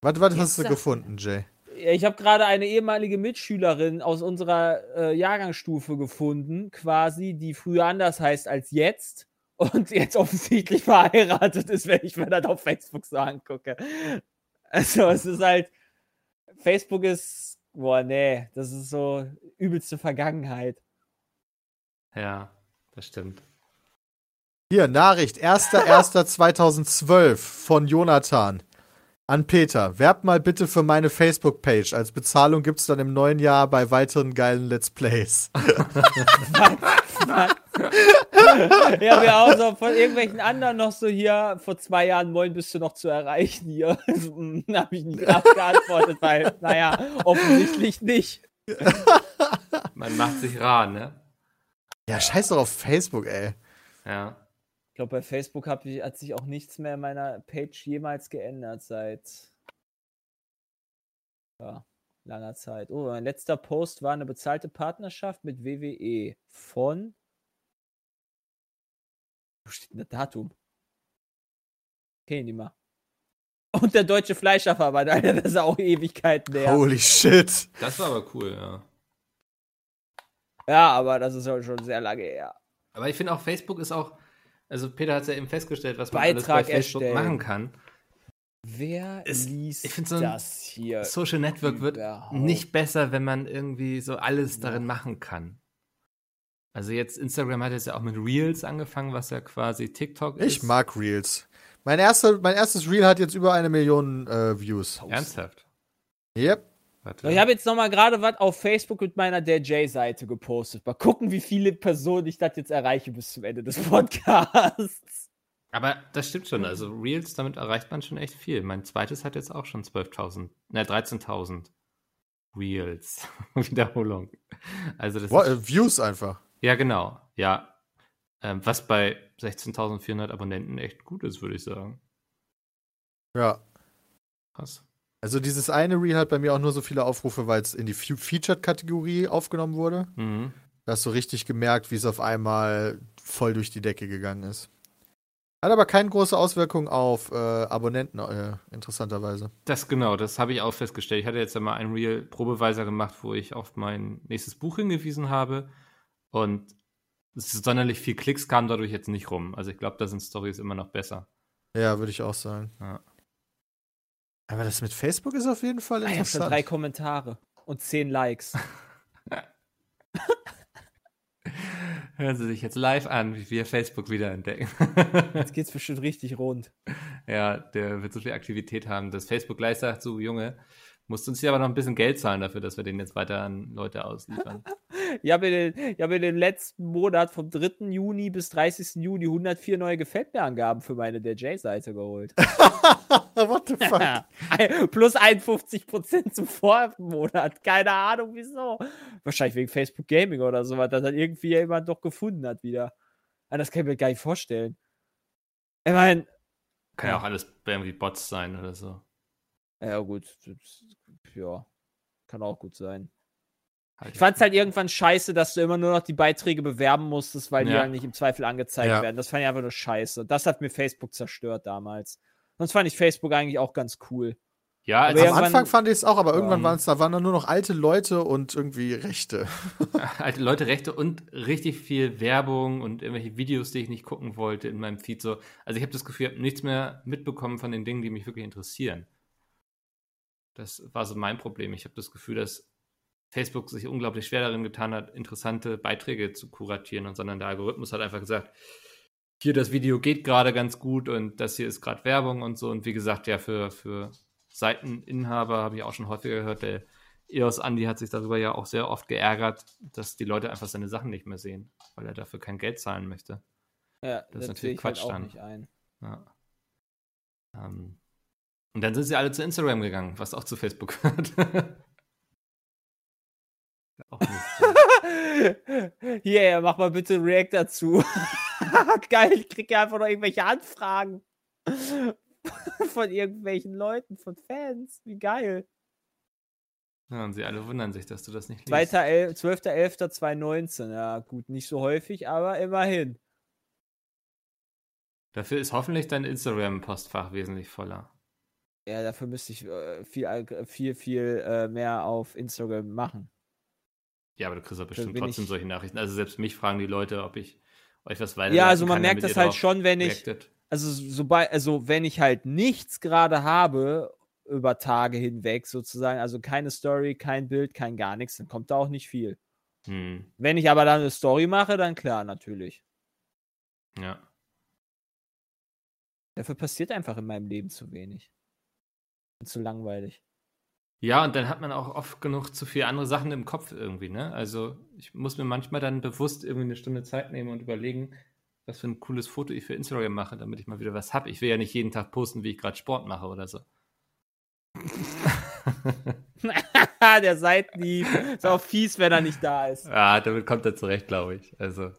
Warte, warte, was hast du gefunden, Jay? Ja, Ich habe gerade eine ehemalige Mitschülerin aus unserer äh, Jahrgangsstufe gefunden, quasi, die früher anders heißt als jetzt und jetzt offensichtlich verheiratet ist, wenn ich mir das auf Facebook so angucke. Also es ist halt, Facebook ist, boah, nee, das ist so übelste Vergangenheit. Ja, das stimmt. Hier, Nachricht, 1.1.2012 von Jonathan an Peter. Werbt mal bitte für meine Facebook-Page. Als Bezahlung gibt's dann im neuen Jahr bei weiteren geilen Let's Plays. Ja, wir auch so von irgendwelchen anderen noch so hier, vor zwei Jahren, moin, bist du noch zu erreichen hier? Also, hm, habe ich nicht geantwortet, weil, naja, offensichtlich nicht. Man macht sich rar, ne? Ja, scheiß doch auf Facebook, ey. Ja. Ich glaube, bei Facebook hab ich, hat sich auch nichts mehr in meiner Page jemals geändert seit ja, langer Zeit. Oh, mein letzter Post war eine bezahlte Partnerschaft mit WWE von. Wo steht denn das Datum? Ich nicht mal. Und der deutsche Fleischerverband, Alter, das ist auch Ewigkeiten her. Holy shit. Das war aber cool, ja. Ja, aber das ist schon sehr lange her. Aber ich finde auch, Facebook ist auch, also Peter hat es ja eben festgestellt, was man Beitrag alles bei Facebook erstellen. machen kann. Wer Es- liest ich find so ein das hier? Social Network wird nicht besser, wenn man irgendwie so alles darin machen kann. Also jetzt Instagram hat jetzt ja auch mit Reels angefangen, was ja quasi TikTok ist. Ich mag Reels. Mein, erster, mein erstes Reel hat jetzt über eine Million äh, Views. Ernsthaft. Yep. Warte. Ich habe jetzt noch mal gerade was auf Facebook mit meiner Der J-Seite gepostet. Mal gucken, wie viele Personen ich das jetzt erreiche bis zum Ende des Podcasts. Aber das stimmt schon. Also Reels, damit erreicht man schon echt viel. Mein zweites hat jetzt auch schon 12.000, ne, 13.000 Reels. Wiederholung. Also das Wo, ist, äh, Views einfach. ja genau, ja. Ähm, was bei 16.400 Abonnenten echt gut ist, würde ich sagen. Ja. Krass. Also dieses eine Reel hat bei mir auch nur so viele Aufrufe, weil es in die Fe- Featured-Kategorie aufgenommen wurde. Mhm. Da hast du richtig gemerkt, wie es auf einmal voll durch die Decke gegangen ist. Hat aber keine große Auswirkung auf äh, Abonnenten, äh, interessanterweise. Das genau, das habe ich auch festgestellt. Ich hatte jetzt einmal ein Reel Probeweiser gemacht, wo ich auf mein nächstes Buch hingewiesen habe und sonderlich viel Klicks kamen dadurch jetzt nicht rum. Also ich glaube, da sind Stories immer noch besser. Ja, würde ich auch sagen. Ja. Aber das mit Facebook ist auf jeden Fall Ah, Ich habe schon interessant. drei Kommentare und zehn Likes. Hören Sie sich jetzt live an, wie wir Facebook wiederentdecken. Jetzt geht's bestimmt richtig rund. ja, der wird so viel Aktivität haben, dass Facebook gleich sagt, so Junge, musst uns hier aber noch ein bisschen Geld zahlen dafür, dass wir den jetzt weiter an Leute ausliefern. Ich habe in, den- ich habe in den letzten Monat vom 3. Juni bis 30. Juni 104 neue Gefällt mir Angaben für meine Der J-Seite geholt. What the fuck? Plus 51% zum Vormonat. Keine Ahnung wieso. Wahrscheinlich wegen Facebook Gaming oder sowas, dass dann irgendwie jemand doch gefunden hat wieder. Das kann ich mir gar nicht vorstellen. Ich meine, Kann ja auch alles irgendwie Bots sein oder so. ja gut, ja, kann auch gut sein. Halt Ich fand es halt irgendwann scheiße, dass du immer nur noch die Beiträge bewerben musstest, weil die Ja. ja nicht im Zweifel angezeigt Ja. werden. Das fand ich einfach nur scheiße. Das hat mir Facebook zerstört damals. Sonst fand ich Facebook eigentlich auch ganz cool. ja, Aber als Am Anfang fand ich es auch, aber irgendwann Ähm. waren es da waren dann nur noch alte Leute und irgendwie Rechte. alte Leute Rechte und richtig viel Werbung und irgendwelche Videos, die ich nicht gucken wollte in meinem Feed. So. Also ich habe das Gefühl, ich habe nichts mehr mitbekommen von den Dingen, die mich wirklich interessieren. Das war so mein Problem. Ich habe das Gefühl, dass Facebook sich unglaublich schwer darin getan hat, interessante Beiträge zu kuratieren und sondern der Algorithmus hat einfach gesagt, hier das Video geht gerade ganz gut und das hier ist gerade Werbung und so. Und wie gesagt, ja, für, für Seiteninhaber habe ich auch schon häufiger gehört, der EOS Andy hat sich darüber ja auch sehr oft geärgert, dass die Leute einfach seine Sachen nicht mehr sehen, weil er dafür kein Geld zahlen möchte. Ja, Das ist sehe natürlich ich halt Quatsch auch dann. Ja. Ähm, und dann sind sie alle zu Instagram gegangen, was auch zu Facebook gehört. auch. Hier, mach mal bitte React dazu. Geil, ich krieg ja einfach noch irgendwelche Anfragen. von irgendwelchen Leuten, von Fans. Wie geil. Ja, und sie alle wundern sich, dass du das nicht liest. 12.11.2019. Ja, gut, nicht so häufig, aber immerhin. Dafür ist hoffentlich dein Instagram-Postfach wesentlich voller. Ja, dafür müsste ich äh, viel, viel, viel äh, mehr auf Instagram machen. Ja, aber du kriegst doch bestimmt trotzdem ich- solche Nachrichten. Also selbst mich fragen die Leute, ob ich euch was weiter. Ja, also man merkt das halt schon, wenn ich, Reacted. also sobald, also wenn ich halt nichts gerade habe über Tage hinweg sozusagen, also keine Story, kein Bild, kein gar nichts, dann kommt da auch nicht viel. Hm, Wenn ich aber dann eine Story mache, dann klar, natürlich. ja. Dafür passiert einfach in meinem Leben zu wenig. Zu langweilig. Ja, und dann hat man auch oft genug zu viele andere Sachen im Kopf irgendwie, ne? Also ich muss mir manchmal dann bewusst irgendwie eine Stunde Zeit nehmen und überlegen, was für ein cooles Foto ich für Instagram mache, damit ich mal wieder was habe. Ich will ja nicht jeden Tag posten, wie ich gerade Sport mache oder so. Der Seitenhieb ist auch fies, wenn er nicht da ist. ja, damit kommt er zurecht, glaube ich. Also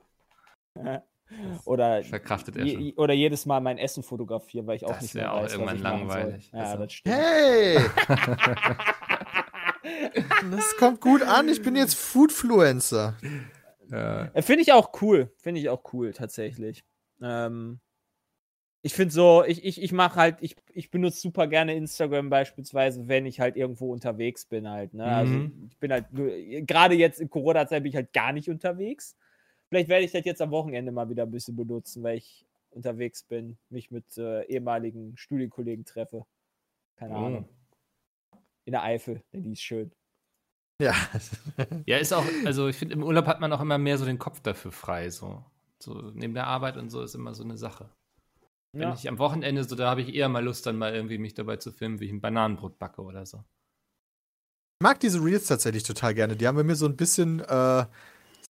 Oder, verkraftet er je, schon. oder jedes Mal mein Essen fotografieren, weil ich auch Das nicht wär mehr auch weiß, was irgendwann ich machen langweilig. Soll. Ja, Also- das stimmt. Hey! das kommt gut an. Ich bin jetzt Foodfluencer. Ja. Äh, Finde ich auch cool. Finde ich auch cool, tatsächlich. Ähm, ich finde so, ich, ich, ich mache halt, ich, ich benutze super gerne Instagram beispielsweise, wenn ich halt irgendwo unterwegs bin halt. Ne? Also Mhm. ich bin halt, gerade jetzt in Corona-Zeit bin ich halt gar nicht unterwegs. Vielleicht werde ich das jetzt am Wochenende mal wieder ein bisschen benutzen, weil ich unterwegs bin, mich mit äh, ehemaligen Studienkollegen treffe. Keine Oh. Ahnung. In der Eifel, denn die ist schön. Ja. ja, ist auch, also ich finde, im Urlaub hat man auch immer mehr so den Kopf dafür frei. So. so neben der Arbeit und so ist immer so eine Sache. Wenn Ja. ich am Wochenende so, da habe ich eher mal Lust, dann mal irgendwie mich dabei zu filmen, wie ich ein Bananenbrot backe oder so. Ich mag diese Reels tatsächlich total gerne. Die haben bei mir so ein bisschen äh,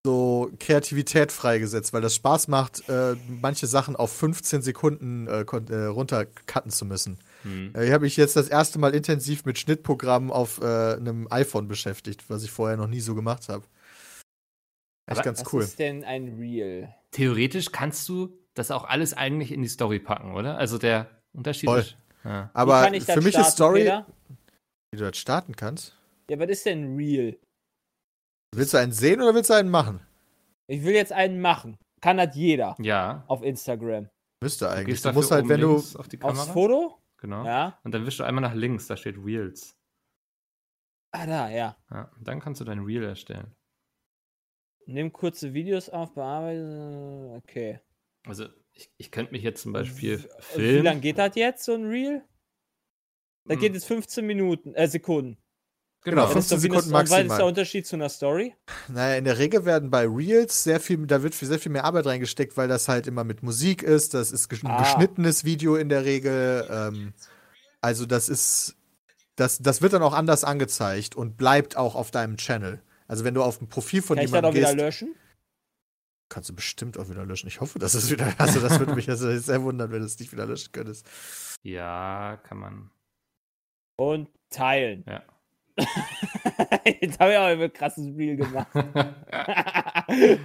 so Kreativität freigesetzt, weil das Spaß macht, äh, manche Sachen auf 15 Sekunden äh, äh, runtercutten zu müssen. Hm. Äh, Hier habe ich jetzt das erste Mal intensiv mit Schnittprogrammen auf äh, einem iPhone beschäftigt, was ich vorher noch nie so gemacht habe. Echt ganz Was cool. ist denn ein Reel? Theoretisch kannst du das auch alles eigentlich in die Story packen, oder? Also der Unterschied Voll. ist. Ja. Aber Wie kann ich das für mich starten, ist Story, Peter? wie du das starten kannst. Ja, was ist denn ein Reel? Willst du einen sehen oder willst du einen machen? Ich will jetzt einen machen. Kann das jeder ja. auf Instagram. Müsste Du eigentlich. Du dafür musst halt, wenn du. auf die Kamera. Aufs Foto? Genau. Ja. Und dann wischst du einmal nach links, da steht Reels. Ah, da, ja. Ja. Und dann kannst du dein Reel erstellen. Nimm kurze Videos auf, bearbeite. Okay. Also ich, ich könnte mich jetzt zum Beispiel W- Wie filmen. lange geht das jetzt, so ein Reel? Da Hm, geht jetzt 15 Minuten, äh, Sekunden. Genau, ist 15 doch wie eine- Sekunden und Was ist maximal. der Unterschied zu einer Story? Naja, in der Regel werden bei Reels sehr viel, da wird sehr viel mehr Arbeit reingesteckt, weil das halt immer mit Musik ist. Das ist ein Ah. geschnittenes Video in der Regel. Ähm, also das ist, das, das wird dann auch anders angezeigt und bleibt auch auf deinem Channel. Also wenn du auf ein Profil von Kann ich das jemandem auch wieder gehst, löschen? kannst du bestimmt auch wieder löschen. Ich hoffe, dass es wieder, also das würde mich also sehr wundern, wenn du es nicht wieder löschen könntest. Ja, kann man. Und teilen. Ja. jetzt habe ich auch ein krasses Reel gemacht.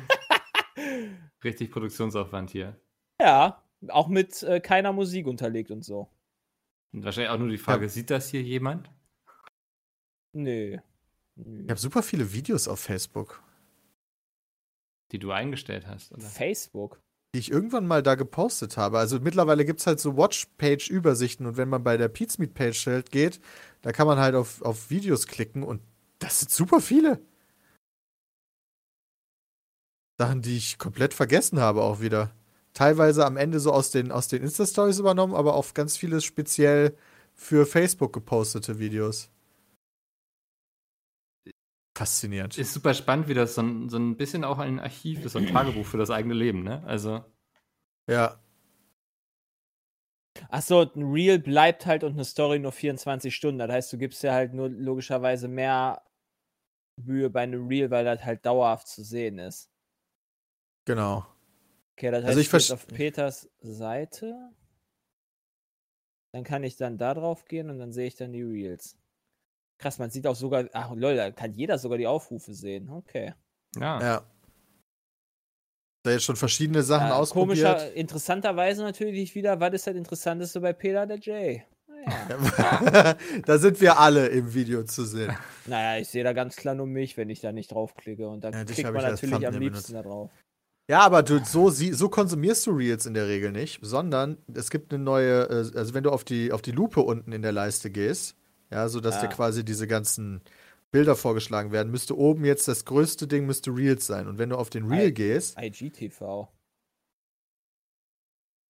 Richtig Produktionsaufwand hier. ja, auch mit äh, keiner Musik unterlegt und so. Und wahrscheinlich auch nur die Frage, sieht das hier jemand? Nö. Nö. Ich habe super viele Videos auf Facebook, Die du eingestellt hast, oder? Facebook. Die ich irgendwann mal da gepostet habe. Also mittlerweile gibt es halt so Watch-Page-Übersichten und wenn man bei der Pizmeet-Page halt geht, da kann man halt auf, auf Videos klicken und das sind super viele. Sachen, die ich komplett vergessen habe auch wieder. Teilweise am Ende so aus den, aus den Insta-Stories übernommen, aber auch ganz viele speziell für Facebook gepostete Videos. Faszinierend. Ist super spannend, wie das so ein, so ein bisschen auch ein Archiv ist, so ein Tagebuch für das eigene Leben, ne? Also, Ja. Achso, ein Reel bleibt halt und eine Story nur 24 Stunden. Das heißt, du gibst dir halt nur logischerweise mehr Mühe bei einem Reel, weil das halt dauerhaft zu sehen ist. Genau. Okay, das heißt, Also ich verst- auf Peters Seite. Dann kann ich dann da drauf gehen und dann sehe ich dann die Reels. Krass, man sieht auch sogar, ach lol, da kann jeder sogar die Aufrufe sehen. Okay. ja. Ja. Da jetzt schon verschiedene Sachen Ja, ausprobiert. komischer, interessanterweise natürlich wieder, was ist das Interessanteste bei Peter der J? Naja. da sind wir alle im Video zu sehen. naja, ich sehe da ganz klar nur mich, wenn ich da nicht draufklicke. Und dann Ja, klickt man natürlich am liebsten da drauf. Ja, aber du, so, sie, so konsumierst du Reels in der Regel nicht, sondern es gibt eine neue, äh, also wenn du auf die, auf die Lupe unten in der Leiste gehst, ja, so dass Ah. dir quasi diese ganzen Bilder vorgeschlagen werden, müsste oben jetzt das größte Ding müsste Reels sein. Und wenn du auf den Reel Ei. gehst, IGTV.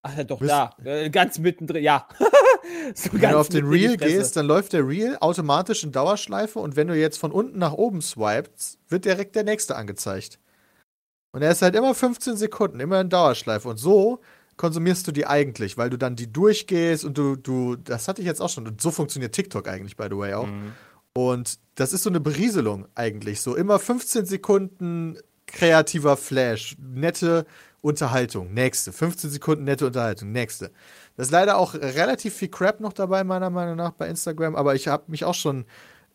Ach ja, doch, da. Äh, ganz mittendrin, ja. so wenn du auf den Reel gehst, dann läuft der Reel automatisch in Dauerschleife und wenn du jetzt von unten nach oben swipest, wird direkt der nächste angezeigt. Und er ist halt immer 15 Sekunden, immer in Dauerschleife. Und so konsumierst du die eigentlich, weil du dann die durchgehst und du, du, das hatte ich jetzt auch schon. Und so funktioniert TikTok eigentlich, by the way, auch. Mhm. Und das ist so eine Berieselung eigentlich. So immer 15 Sekunden kreativer Flash, nette Unterhaltung, nächste. 15 Sekunden nette Unterhaltung, nächste. Das ist leider auch relativ viel Crap noch dabei, meiner Meinung nach, bei Instagram. Aber ich habe mich auch schon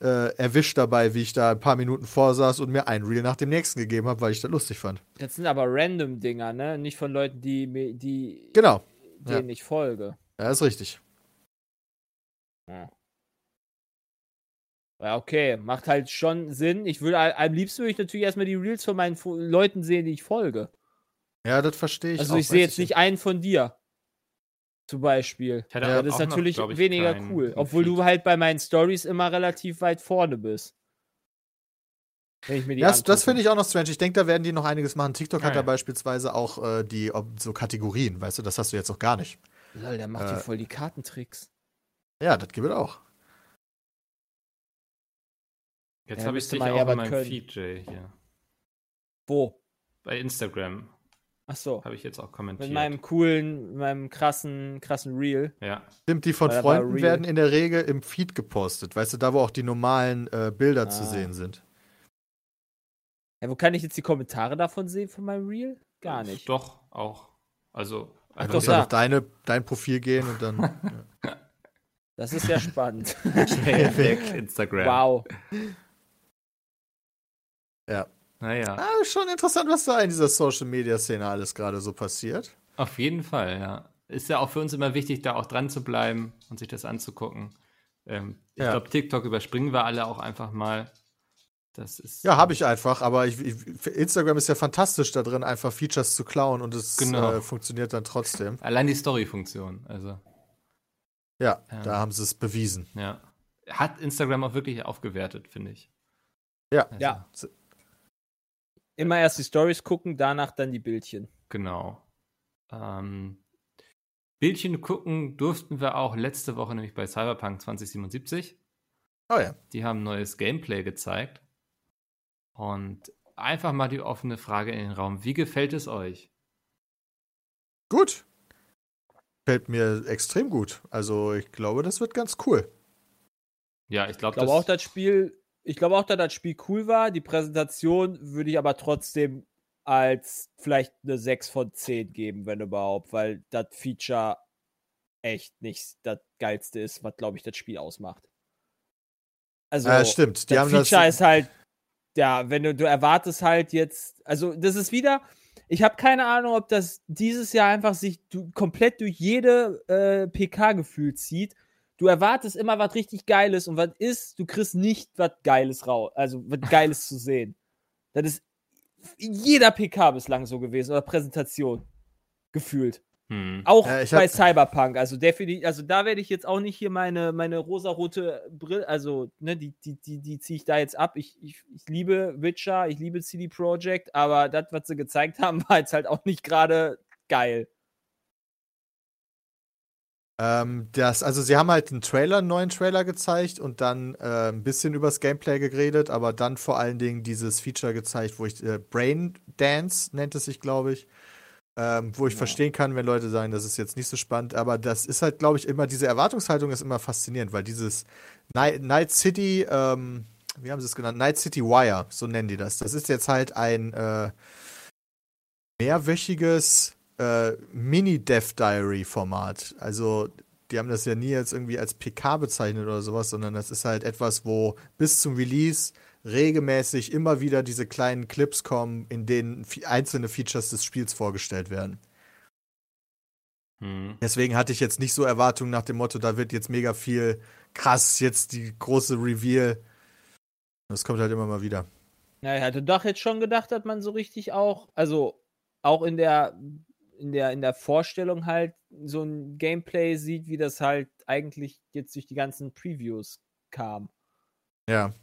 äh, erwischt dabei, wie ich da ein paar Minuten vorsaß und mir ein Reel nach dem nächsten gegeben habe, weil ich das lustig fand. Das sind aber random Dinger, ne? Nicht von Leuten, die, mir- die Genau. denen Ja. ich folge. Ja, ist richtig. Ja. Ja, okay, macht halt schon Sinn. Ich würde am- liebsten würde ich natürlich erstmal die Reels von meinen Leuten sehen, die ich folge. Ja, das verstehe ich Also auch. ich sehe jetzt nicht einen von dir. Zum Beispiel. Ja, das ist noch, natürlich ich, weniger keinen cool. Obwohl Feed. du halt bei meinen Stories immer relativ weit vorne bist. Das, das finde ich auch noch strange. Ich denke, da werden die noch einiges machen. TikTok hat Ja, da beispielsweise auch äh, die ob, so Kategorien, weißt du, das hast du jetzt noch gar nicht. Lol, der macht hier Äh, voll die Kartentricks. Ja, das gibt es auch. Jetzt Ja, habe ich dich auch ja in meinem können. Feed, Jay, hier. Wo? Bei Instagram Ach so. habe ich jetzt auch kommentiert. Mit meinem coolen, meinem krassen, krassen Reel. ja, Stimmt, die von Weil er war Freunden werden in der Regel im Feed gepostet, weißt du, da wo auch die normalen äh, Bilder zu Ah. sehen sind. Ja, wo kann ich jetzt die Kommentare davon sehen von meinem Reel? Gar nicht. Doch, auch. Also, einfach dann da. auf deine, dein Profil gehen und dann. Das ist ja spannend. Jay Black Instagram. wow. ja. Naja, Ah, schon interessant, was da in dieser Social Media Szene alles gerade so passiert. auf jeden Fall, ja. Ist ja auch für uns immer wichtig, da auch dran zu bleiben und sich das anzugucken. Ähm, ich Ja. glaube, TikTok überspringen wir alle auch einfach mal. Das ist. Ja, habe ich einfach, aber ich, ich, Instagram ist ja fantastisch da drin, einfach Features zu klauen und es Genau. äh, funktioniert dann trotzdem. Allein die Story-Funktion. Also, Ja, Ja. da haben sie es bewiesen. ja. Hat Instagram auch wirklich aufgewertet, finde ich. Ja. Also, Ja. Immer erst die Stories gucken, danach dann die Bildchen. Genau. Ähm, Bildchen gucken durften wir auch letzte Woche, nämlich bei Cyberpunk 2077. Oh ja. Die haben neues Gameplay gezeigt. Und einfach mal die offene Frage in den Raum. Wie gefällt es euch? Gut. Fällt mir extrem gut. Also ich glaube, das wird ganz cool. Ja, ich Ich glaube, glaube auch, das Spiel, ich glaube auch, dass das Spiel cool war. Die Präsentation würde ich aber trotzdem als vielleicht eine 6 von 10 geben, wenn überhaupt, weil das Feature echt nicht das geilste ist, was, glaube ich, das Spiel ausmacht. Also, äh, stimmt. Die das Feature das. ist halt, ja, wenn du, du erwartest halt jetzt, also das ist wieder, ich habe keine Ahnung, ob das dieses Jahr einfach sich du, komplett durch jede äh, PK gefühlt zieht. Du erwartest immer was richtig Geiles und was ist, du kriegst nicht was Geiles raus, also was Geiles zu sehen. Das ist in jeder PK bislang so gewesen oder Präsentation gefühlt. Hm. Auch Äh, ich bei hab- Cyberpunk. Also definitiv, also da werde ich jetzt auch nicht hier meine, meine rosarote Brille, also ne, die, die, die, die ziehe ich da jetzt ab. Ich, ich, ich liebe Witcher, ich liebe CD Projekt, aber das, was sie gezeigt haben, war jetzt halt auch nicht gerade geil. Ähm, das, also sie haben halt einen Trailer, einen neuen Trailer gezeigt und dann äh, ein bisschen übers Gameplay geredet, aber dann vor allen Dingen dieses Feature gezeigt, wo ich äh, Brain Dance nennt es sich, glaube ich. Ähm, wo ich Ja. verstehen kann, wenn Leute sagen, das ist jetzt nicht so spannend, aber das ist halt, glaube ich, immer, diese Erwartungshaltung ist immer faszinierend, weil dieses Night, Night City, ähm, wie haben sie es genannt? Night City Wire, so nennen die das. Das ist jetzt halt ein äh, mehrwöchiges äh, Mini-Death-Diary-Format. Also, die haben das ja nie jetzt irgendwie als PK bezeichnet oder sowas, sondern das ist halt etwas, wo bis zum Release regelmäßig immer wieder diese kleinen Clips kommen, in denen einzelne Features des Spiels vorgestellt werden. Hm. Deswegen hatte ich jetzt nicht so Erwartungen nach dem Motto, da wird jetzt mega viel krass, jetzt die große Reveal. Das kommt halt immer mal wieder. Ja, ich hatte doch jetzt schon gedacht, dass man so richtig auch, also auch in der, in der, in der Vorstellung halt so ein Gameplay sieht, wie das halt eigentlich jetzt durch die ganzen Previews kam. Ja.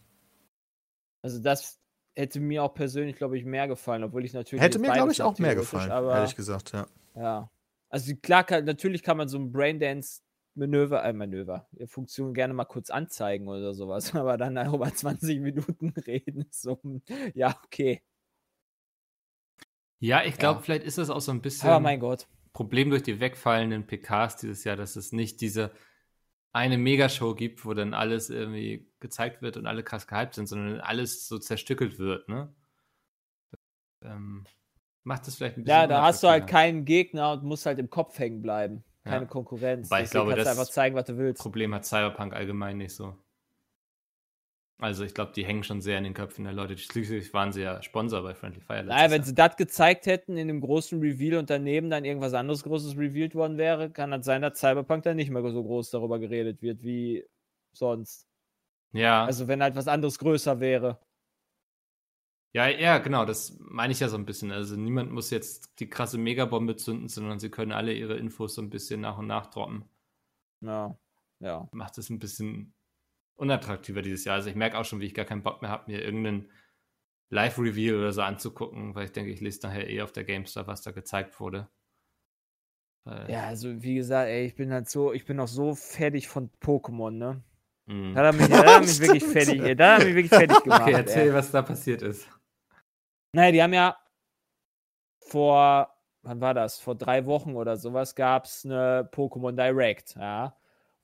Also das hätte mir auch persönlich, glaube ich, mehr gefallen, obwohl ich natürlich. Hätte mir, glaube ich, auch mehr gefallen, Aber, ehrlich gesagt, ja. Ja. Also klar, kann, natürlich kann man so ein Braindance Manöver, äh, Manöver, Funktion gerne mal kurz anzeigen oder sowas, aber dann darüber 20 Minuten reden, ist so, ja, okay. Ja, ich glaube, Ja. vielleicht ist das auch so ein bisschen Aber mein Gott. Problem durch die wegfallenden PKs dieses Jahr, dass es nicht diese eine Megashow gibt, wo dann alles irgendwie gezeigt wird und alle krass gehypt sind, sondern alles so zerstückelt wird, ne? Ähm, macht das vielleicht ein bisschen Ja, da hast du halt keinen Gegner und musst halt im Kopf hängen bleiben. Keine Ja. Konkurrenz. Wobei ich glaube, kannst das einfach zeigen, was du willst. Problem hat Cyberpunk allgemein nicht so. Also ich glaube, die hängen schon sehr in den Köpfen der Leute. Schließlich waren sie ja Sponsor bei Friendly Fire. Naja, wenn Jahr. sie das gezeigt hätten in dem großen Reveal und daneben dann irgendwas anderes Großes revealed worden wäre, kann das sein, dass Cyberpunk dann nicht mehr so groß darüber geredet wird wie sonst. ja, Also wenn halt was anderes größer wäre. ja, ja, genau, das meine ich ja so ein bisschen. Also niemand muss jetzt die krasse Megabombe zünden, sondern sie können alle ihre Infos so ein bisschen nach und nach droppen. Ja. Ja. Macht es ein bisschen unattraktiver dieses Jahr. Also ich merke auch schon, wie ich gar keinen Bock mehr habe, mir irgendeinen Live-Reveal oder so anzugucken, weil ich denke, ich lese nachher eh auf der GameStar, was da gezeigt wurde. Weil, Ja, also wie gesagt, ey, ich bin halt so, ich bin auch so fertig von Pokémon, ne? mh. Da hat er mich, da hat er mich wirklich fertig, ey, da hat er mich wirklich fertig gemacht. Okay, erzähl, ey. was da passiert ist. Naja, die haben ja vor, wann war das? Vor drei Wochen oder sowas gab es eine Pokémon Direct, ja,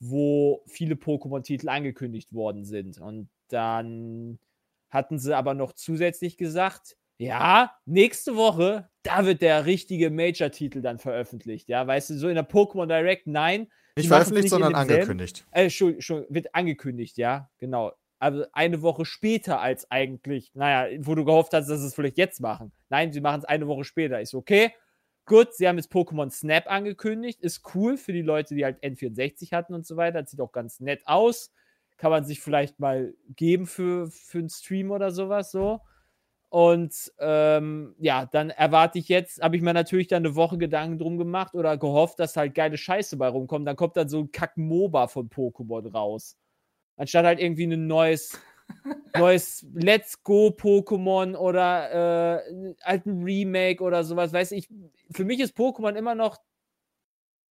wo viele Pokémon-Titel angekündigt worden sind. Und dann hatten sie aber noch zusätzlich gesagt, ja, nächste Woche, da wird der richtige Major-Titel dann veröffentlicht. Ja, weißt du, so in der Pokémon Direct, nein. Nicht veröffentlicht, in sondern angekündigt. äh, schon, schon, wird angekündigt, ja, genau. Also eine Woche später als eigentlich, naja, wo du gehofft hast, dass sie es vielleicht jetzt machen. Nein, sie machen es eine Woche später. So, okay, gut, sie haben jetzt Pokémon Snap angekündigt. Ist cool für die Leute, die halt N64 hatten und so weiter. Das sieht auch ganz nett aus. Kann man sich vielleicht mal geben für, für einen Stream oder sowas so. Und ähm, ja, dann erwarte ich jetzt, habe ich mir natürlich dann eine Woche Gedanken drum gemacht oder gehofft, dass halt geile Scheiße bei rumkommt. Dann kommt dann so ein Kack-MOBA von Pokémon raus. Anstatt halt irgendwie ein neues, neues Let's Go Pokémon oder äh, ein Remake oder sowas. Weiß ich, für mich ist Pokémon immer noch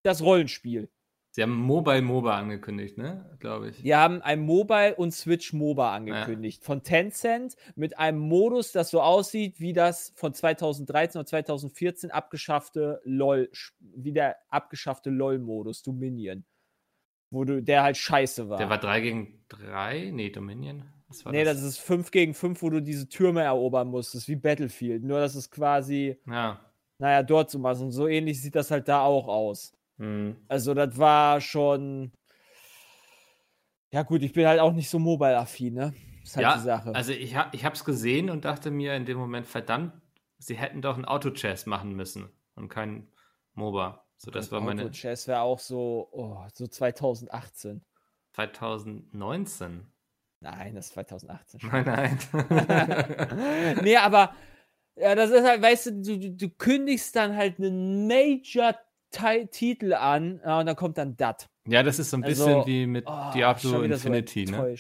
das Rollenspiel. Sie haben Mobile MOBA angekündigt, ne? Glaube ich. Die haben ein Mobile und Switch MOBA angekündigt von Tencent mit einem Modus, das so aussieht wie das von 2013 oder 2014 abgeschaffte LOL, wie der abgeschaffte LOL-Modus, Dominion. Wo du, der halt scheiße war. Der war 3 gegen 3? Nee, Dominion. Was nee, das ist 5 gegen 5, wo du diese Türme erobern musst. Das ist wie Battlefield. Nur, dass es quasi, Ja. naja, dort so machst. Und so ähnlich sieht das halt da auch aus. Hm. Also, das war schon. Ja, gut, ich bin halt auch nicht so mobile-affin, ne? Ist halt ja, die Sache. also ich, hab, ich habe es gesehen und dachte mir in dem Moment, verdammt, sie hätten doch ein Auto-Chess machen müssen und kein MOBA. So, das war meine Chess wäre auch so, oh, so 2018. 2019. Nein, das ist 2018 schon. Nein, nein. nee, aber ja, das ist halt, weißt du, du, du- kündigst dann halt einen Major-Titel an ja, und dann kommt dann dat. ja, das ist so ein Also, bisschen wie mit Oh, Diablo wieder so Infinity, ne?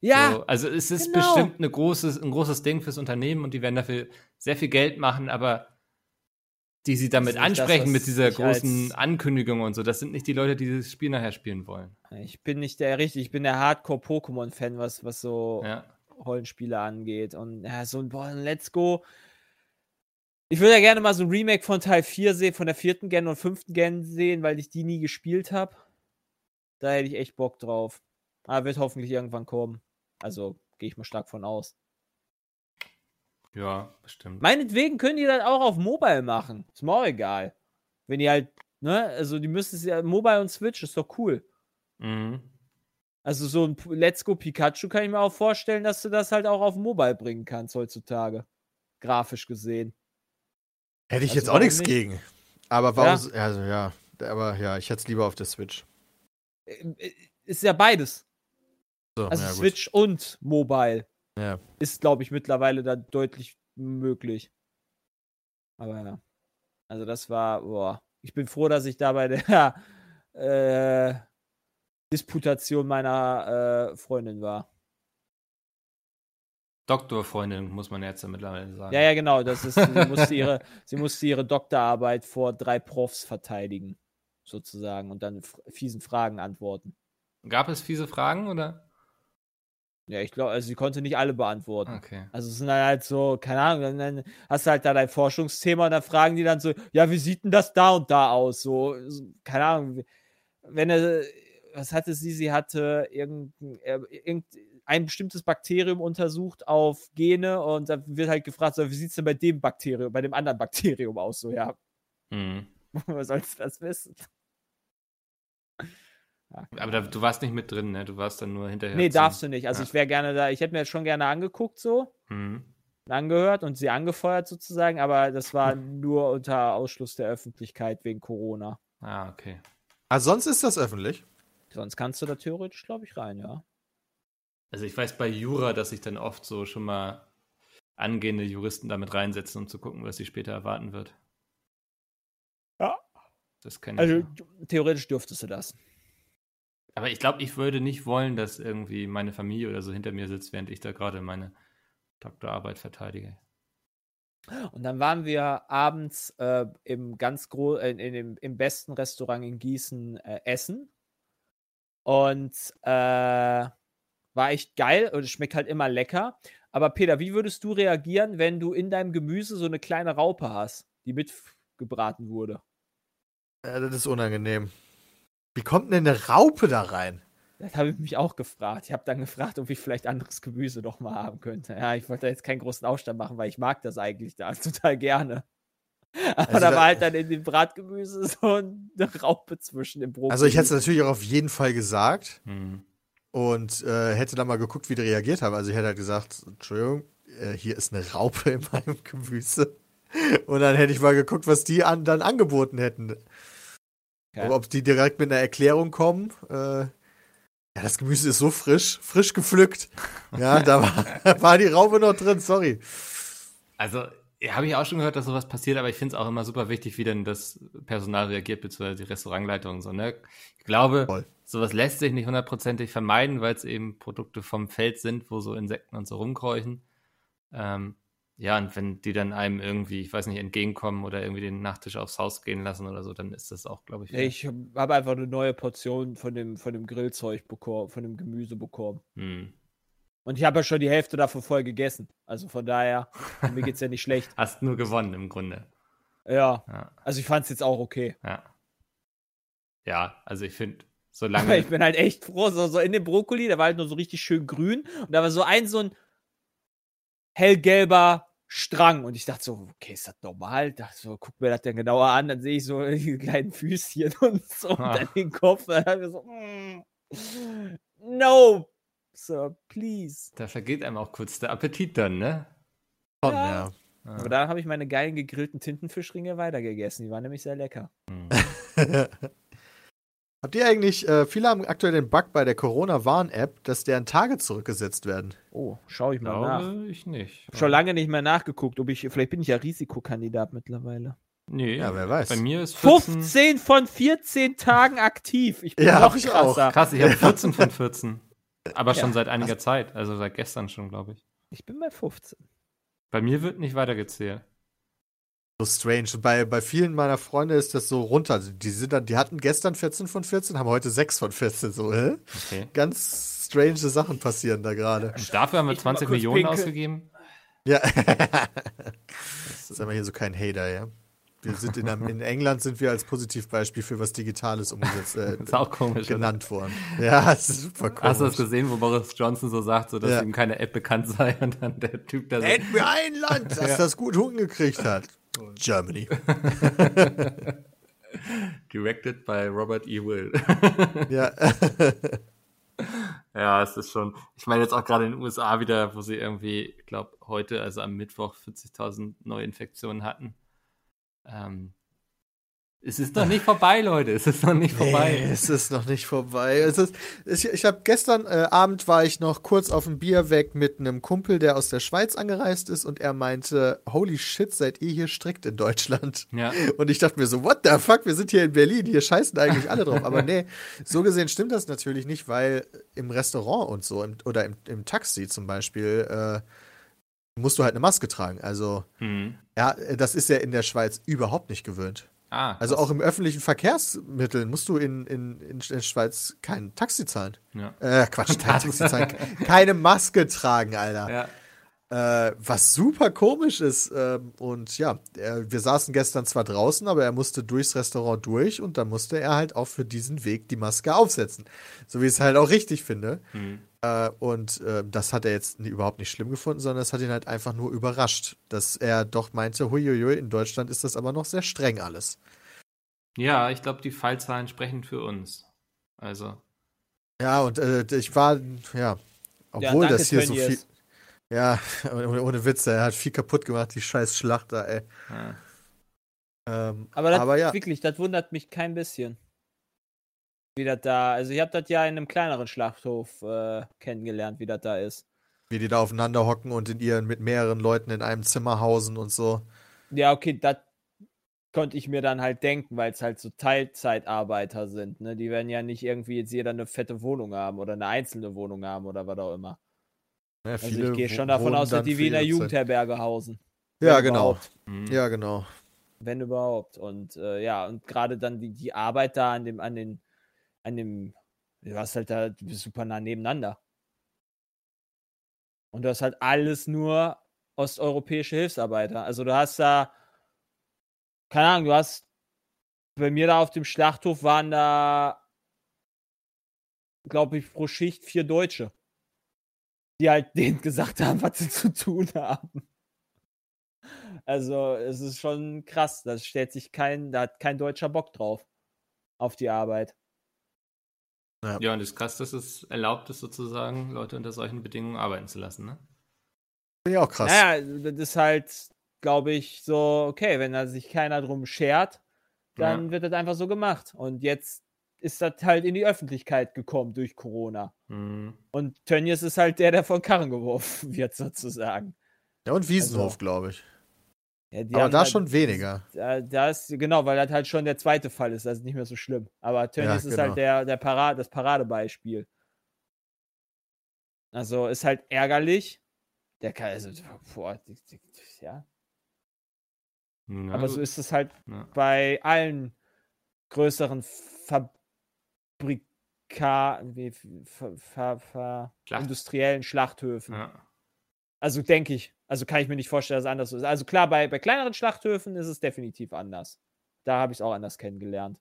Ja, So, also es ist genau. bestimmt eine großes, ein großes Ding fürs Unternehmen und die werden dafür sehr viel Geld machen, aber die sie damit das, ansprechen was mit dieser großen Ankündigung und so, das sind nicht die Leute, die dieses Spiel nachher spielen wollen. ich bin nicht der richtig, ich bin der Hardcore-Pokémon-Fan, was, was so Ja. Rollenspiele angeht. Und ja, so ein boah, Let's Go. Ich würde ja gerne mal so ein Remake von Teil 4 sehen, von der vierten Gen und fünften Gen sehen, weil ich die nie gespielt habe. Da hätte ich echt Bock drauf. Aber wird hoffentlich irgendwann kommen. Also gehe ich mal stark von aus. Ja, bestimmt. Meinetwegen können die das auch auf Mobile machen. Ist mir auch egal. Wenn die halt, ne, also die müssen es ja, Mobile und Switch ist doch cool. Mhm. Also so ein Let's Go Pikachu kann ich mir auch vorstellen, dass du das halt auch auf Mobile bringen kannst heutzutage. Grafisch gesehen. Hätte ich Also jetzt auch nichts nicht? gegen. Aber warum, also ja, aber ja, ich hätte es lieber auf der Switch. Äh, Ist ja beides. So, Also ja, gut. Switch und Mobile Ja. ist, glaube ich, mittlerweile da deutlich möglich. Aber ja. Also das war, boah. Ich bin froh, dass ich da bei der äh, Disputation meiner äh, Freundin war. Doktorfreundin, muss man jetzt ja mittlerweile sagen. Ja, ja, genau. Das ist, sie, musste ihre, sie musste ihre Doktorarbeit vor drei Profs verteidigen, sozusagen, und dann fiesen Fragen antworten. Gab es fiese Fragen oder? Ja, ich glaube, also sie konnte nicht alle beantworten. Okay. Also es sind dann halt so, keine Ahnung, dann, dann hast du halt da dein Forschungsthema und dann fragen die dann so, ja, wie sieht denn das da und da aus? So, keine Ahnung, wenn er, was hatte sie? Sie hatte irgendein, äh, irgendein bestimmtes Bakterium untersucht auf Gene und da wird halt gefragt, so, wie sieht es denn bei dem Bakterium, bei dem anderen Bakterium aus? So, ja, Mhm. woher sollst du das wissen? Ja, Aber da, du warst nicht mit drin, ne? Du warst dann nur hinterher. nee, zum- darfst du nicht. Also Ja. ich wäre gerne da, ich hätte mir das schon gerne angeguckt so. Mhm. angehört und sie angefeuert sozusagen, aber das war nur unter Ausschluss der Öffentlichkeit wegen Corona. Ah, okay. Ah, sonst ist das öffentlich. Sonst kannst du da theoretisch, glaube ich, rein, ja. Also ich weiß bei Jura, dass sich dann oft so schon mal angehende Juristen damit reinsetzen, um zu gucken, was sie später erwarten wird. Ja. Das kenne ich. Also ja. theoretisch dürftest du das. Aber ich glaube, ich würde nicht wollen, dass irgendwie meine Familie oder so hinter mir sitzt, während ich da gerade meine Doktorarbeit verteidige. Und dann waren wir abends äh, im ganz gro äh, in, in dem, im besten Restaurant in Gießen äh, essen. Und äh, war echt geil und es schmeckt halt immer lecker. Aber Peter, wie würdest du reagieren, wenn du in deinem Gemüse so eine kleine Raupe hast, die mitgebraten wurde? Ja, das ist unangenehm. Wie kommt denn eine Raupe da rein? Das habe ich mich auch gefragt. Ich habe dann gefragt, ob ich vielleicht anderes Gemüse noch mal haben könnte. Ja, ich wollte da jetzt keinen großen Aufstand machen, weil ich mag das eigentlich da total gerne. Aber Also da war halt dann in dem Bratgemüse so eine Raupe zwischen dem Brot. Also ich hätte es natürlich auch auf jeden Fall gesagt Hm. und äh, hätte dann mal geguckt, wie die reagiert haben. Also ich hätte halt gesagt, Entschuldigung, äh, hier ist eine Raupe in meinem Gemüse. Und dann hätte ich mal geguckt, was die an, dann angeboten hätten. Ja. Ob die direkt mit einer Erklärung kommen. Äh, ja, das Gemüse ist so frisch, frisch gepflückt. Ja, da war, war die Raupe noch drin, sorry. Also, ja, habe ich auch schon gehört, dass sowas passiert, aber ich finde es auch immer super wichtig, wie denn das Personal reagiert, beziehungsweise die Restaurantleitung und so, ne? Ich glaube, Voll. sowas lässt sich nicht hundertprozentig vermeiden, weil es eben Produkte vom Feld sind, wo so Insekten und so rumkräuchen. Ähm, ja, und wenn die dann einem irgendwie, ich weiß nicht, entgegenkommen oder irgendwie den Nachtisch aufs Haus gehen lassen oder so, dann ist das auch, glaube ich, Ja, ich habe einfach eine neue Portion von dem, von dem Grillzeug bekommen, von dem Gemüse bekommen. hm. Und ich habe ja schon die Hälfte davon voll gegessen. Also von daher, mir geht's ja nicht schlecht. hast nur gewonnen im Grunde. Ja, Ja, also ich fand es jetzt auch okay. ja. Ja, also ich finde, solange. ich bin halt echt froh, so, so in dem Brokkoli, der war halt nur so richtig schön grün und da war so ein so ein hellgelber Strang und ich dachte so, okay, ist das normal? Dachte so, guck mir das denn genauer an, dann sehe ich so die kleinen Füßchen und so und Ah. dann den Kopf, dann ich so, mm, no, Sir, please. da vergeht einem auch kurz der Appetit dann, ne? Schon, Ja. ja. Aber da habe ich meine geilen gegrillten Tintenfischringe weitergegessen, die waren nämlich sehr lecker. Hm. Habt ihr eigentlich, äh, viele haben aktuell den Bug bei der Corona-Warn-App, dass deren Tage zurückgesetzt werden. Oh, schau ich mal nach. Glaube ich nicht. Hab schon lange nicht mehr nachgeguckt, ob ich, vielleicht bin ich ja Risikokandidat mittlerweile. Nee, Ja, wer weiß. Bei mir ist 14. 15 von 14 Tagen aktiv. Ich bin Ja, noch ich auch. krasser. Krass, ich habe 14 von 14. Aber schon Ja. seit einiger Zeit, also seit gestern schon, glaube ich. Ich bin bei 15. Bei mir wird nicht weitergezählt. So strange. Und Bei, bei vielen meiner Freunde ist das so runter. Die, sind dann, die hatten gestern 14 von 14, haben heute 6 von 14. So, hä? Okay. Ganz strange Sachen passieren da gerade. Und dafür haben wir Ich will mal 20 kurz Millionen pinkeln. ausgegeben. Ja. Sagen wir hier so kein Hater, ja. Wir sind in, einem- in England sind wir als Positivbeispiel für was Digitales umgesetzt, äh, ist auch komisch. oder? genannt worden. Ja, das ist super komisch. Hast du das gesehen, wo Boris Johnson so sagt, so, dass Ja. ihm keine App bekannt sei und dann der Typ da so. Nennt mir ein Land, das das gut hingekriegt hat. Germany. Directed by Robert E. Will. Ja. Ja, es ist schon. Ich meine jetzt auch gerade in den USA wieder, wo sie irgendwie, ich glaube, heute, also am Mittwoch, 40.000 Neuinfektionen hatten. Ähm, Es ist noch nicht vorbei, Leute. Es ist noch nicht vorbei. Nee, es ist noch nicht vorbei. Es ist, ich ich habe gestern äh, Abend war ich noch kurz auf dem Bier weg mit einem Kumpel, der aus der Schweiz angereist ist und er meinte, holy shit, seid ihr hier strikt in Deutschland? Ja. Und ich dachte mir so, what the fuck, wir sind hier in Berlin, hier scheißen eigentlich alle drauf. Aber nee, so gesehen stimmt das natürlich nicht, weil im Restaurant und so im, oder im, im Taxi zum Beispiel äh, musst du halt eine Maske tragen. Also Hm. ja, das ist ja in der Schweiz überhaupt nicht gewöhnt. Ah, Also auch im öffentlichen Verkehrsmitteln musst du in, in, in der Schweiz kein Taxi zahlen. Ja. Äh, Quatsch, kein Taxi zahlen. Keine Maske tragen, Alter. Ja. Äh, was super komisch ist. Ähm, und ja, er, wir saßen gestern zwar draußen, aber er musste durchs Restaurant durch und dann musste er halt auch für diesen Weg die Maske aufsetzen. So wie ich es halt auch richtig finde. Hm. Äh, und äh, das hat er jetzt nie, überhaupt nicht schlimm gefunden, sondern es hat ihn halt einfach nur überrascht, dass er doch meinte, huiuiui, in Deutschland ist das aber noch sehr streng alles. ja, ich glaube, die Fallzahlen sprechen für uns. Also, Ja, und äh, ich war, ja, obwohl danke, das hier so viel. Tönnies. Ja, ohne, ohne Witze, er hat viel kaputt gemacht, die scheiß Schlachter, ey. ja. Ähm, Aber, das, aber ja, wirklich, das wundert mich kein bisschen. Wie das da, also ich habe das ja in einem kleineren Schlachthof äh, kennengelernt, wie das da ist. wie die da aufeinander hocken und in ihren mit mehreren Leuten in einem Zimmer hausen und so. Ja, okay, das konnte ich mir dann halt denken, weil es halt so Teilzeitarbeiter sind. Ne? Die werden ja nicht irgendwie jetzt jeder eine fette Wohnung haben oder eine einzelne Wohnung haben oder was auch immer. Ja, Also viele ich gehe schon davon aus, dass die für wie in einer ihre Zeit. Jugendherberge hausen. Ja, genau. überhaupt. Hm. Ja, genau. Wenn überhaupt. Und äh, ja, und gerade dann die, die Arbeit da an dem, an den, an dem, du hast halt da, du bist super nah nebeneinander. Und du hast halt alles nur osteuropäische Hilfsarbeiter. Also du hast da, keine Ahnung, du hast bei mir da auf dem Schlachthof waren da, glaube ich, pro Schicht vier Deutsche, die halt denen gesagt haben, was sie zu tun haben. Also es ist schon krass. Da stellt sich kein, da hat kein Deutscher Bock drauf auf die Arbeit. Ja, und es ist krass, dass es erlaubt ist, sozusagen, Leute unter solchen Bedingungen arbeiten zu lassen, ne? Finde ich auch krass. Naja, das ist halt, glaube ich, so, okay, wenn da sich keiner drum schert, dann Ja. wird das einfach so gemacht. Und jetzt ist das halt in die Öffentlichkeit gekommen durch Corona. Hm. Und Tönnies ist halt der, der von Karren geworfen wird, sozusagen. Ja, und Wiesenhof, Also- glaube ich. Ja, die Aber da halt- schon weniger. Da, da ist, genau, weil das halt schon der zweite Fall ist, das ist nicht mehr so schlimm. Aber Tönnies ist genau. halt der, der Parade, das Paradebeispiel. Also ist halt ärgerlich. Der kann, also, boah, die- die- ja. Na Aber so ist es halt Ja. bei allen größeren Fabrika, wie, ver, ver, ver, Schlacht- industriellen Schlachthöfen. Ja. Also denke ich. Also kann ich mir nicht vorstellen, dass es anders ist. Also klar, bei, bei kleineren Schlachthöfen ist es definitiv anders. Da habe ich es auch anders kennengelernt.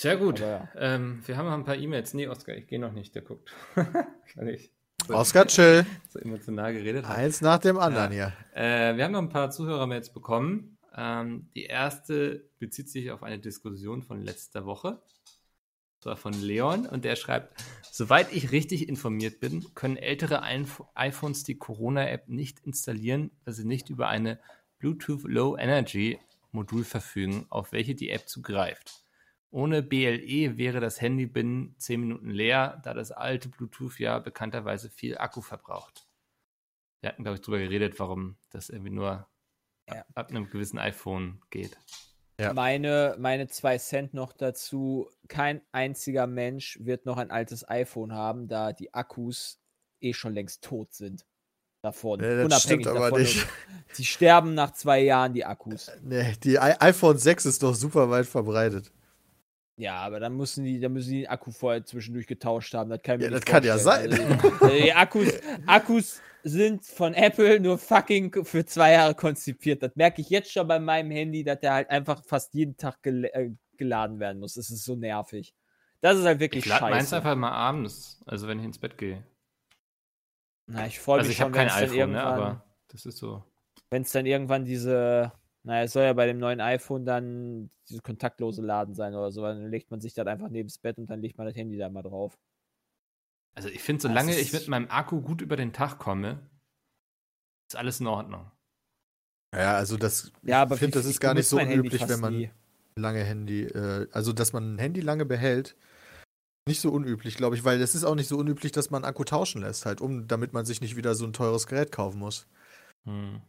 Sehr gut. Ja. Ähm, wir haben noch ein paar E-Mails. Nee, Oskar, ich gehe noch nicht, der guckt. Kann ich. So, Oskar, chill. so emotional geredet. Eins nach dem anderen hier. Äh, wir haben noch ein paar Zuhörermails bekommen. Ähm, die erste bezieht sich auf eine Diskussion von letzter Woche. Das war von Leon und der schreibt, soweit ich richtig informiert bin, können ältere iPhones die Corona-App nicht installieren, weil sie nicht über eine Bluetooth Low Energy Modul verfügen, auf welche die App zugreift. Ohne BLE wäre das Handy binnen 10 Minuten leer, da das alte Bluetooth ja bekannterweise viel Akku verbraucht. Wir hatten, glaube ich, darüber geredet, warum das irgendwie nur Ja. ab einem gewissen iPhone geht. Ja. Meine, meine zwei Cent noch dazu. Kein einziger Mensch wird noch ein altes iPhone haben, da die Akkus eh schon längst tot sind. Davon. Nee, das Unabhängig stimmt aber davon. nicht. Die sterben nach zwei Jahren, die Akkus. Nee, die I iPhone 6 ist doch super weit verbreitet. Ja, aber dann müssen die, dann müssen die den Akku vorher zwischendurch getauscht haben. Das kann ich Ja, nicht das kann ja vorstellen. Also, die, die Akkus, Akkus sind von Apple nur fucking für zwei Jahre konzipiert. Das merke ich jetzt schon bei meinem Handy, dass der halt einfach fast jeden Tag gel äh, geladen werden muss. Das ist so nervig. Das ist halt wirklich Ich lade meins scheiße. einfach mal abends, also wenn ich ins Bett gehe. Na, ich freue mich Also ich schon, habe kein wenn's dann iPhone, ne, irgendwann, aber das ist so. wenn es dann irgendwann diese, naja, es soll ja bei dem neuen iPhone dann diese kontaktlose Laden sein oder so, dann legt man sich das einfach neben das Bett und dann legt man das Handy da mal drauf. Also ich finde, solange ich mit meinem Akku gut über den Tag komme, ist alles in Ordnung. Ja, also das, Ja, aber ich finde, das ist ich gar nicht so unüblich, wenn man nie. lange Handy, äh, also dass man ein Handy lange behält. Nicht so unüblich, glaube ich, weil es ist auch nicht so unüblich, dass man Akku tauschen lässt, halt, um, damit man sich nicht wieder so ein teures Gerät kaufen muss. Hm.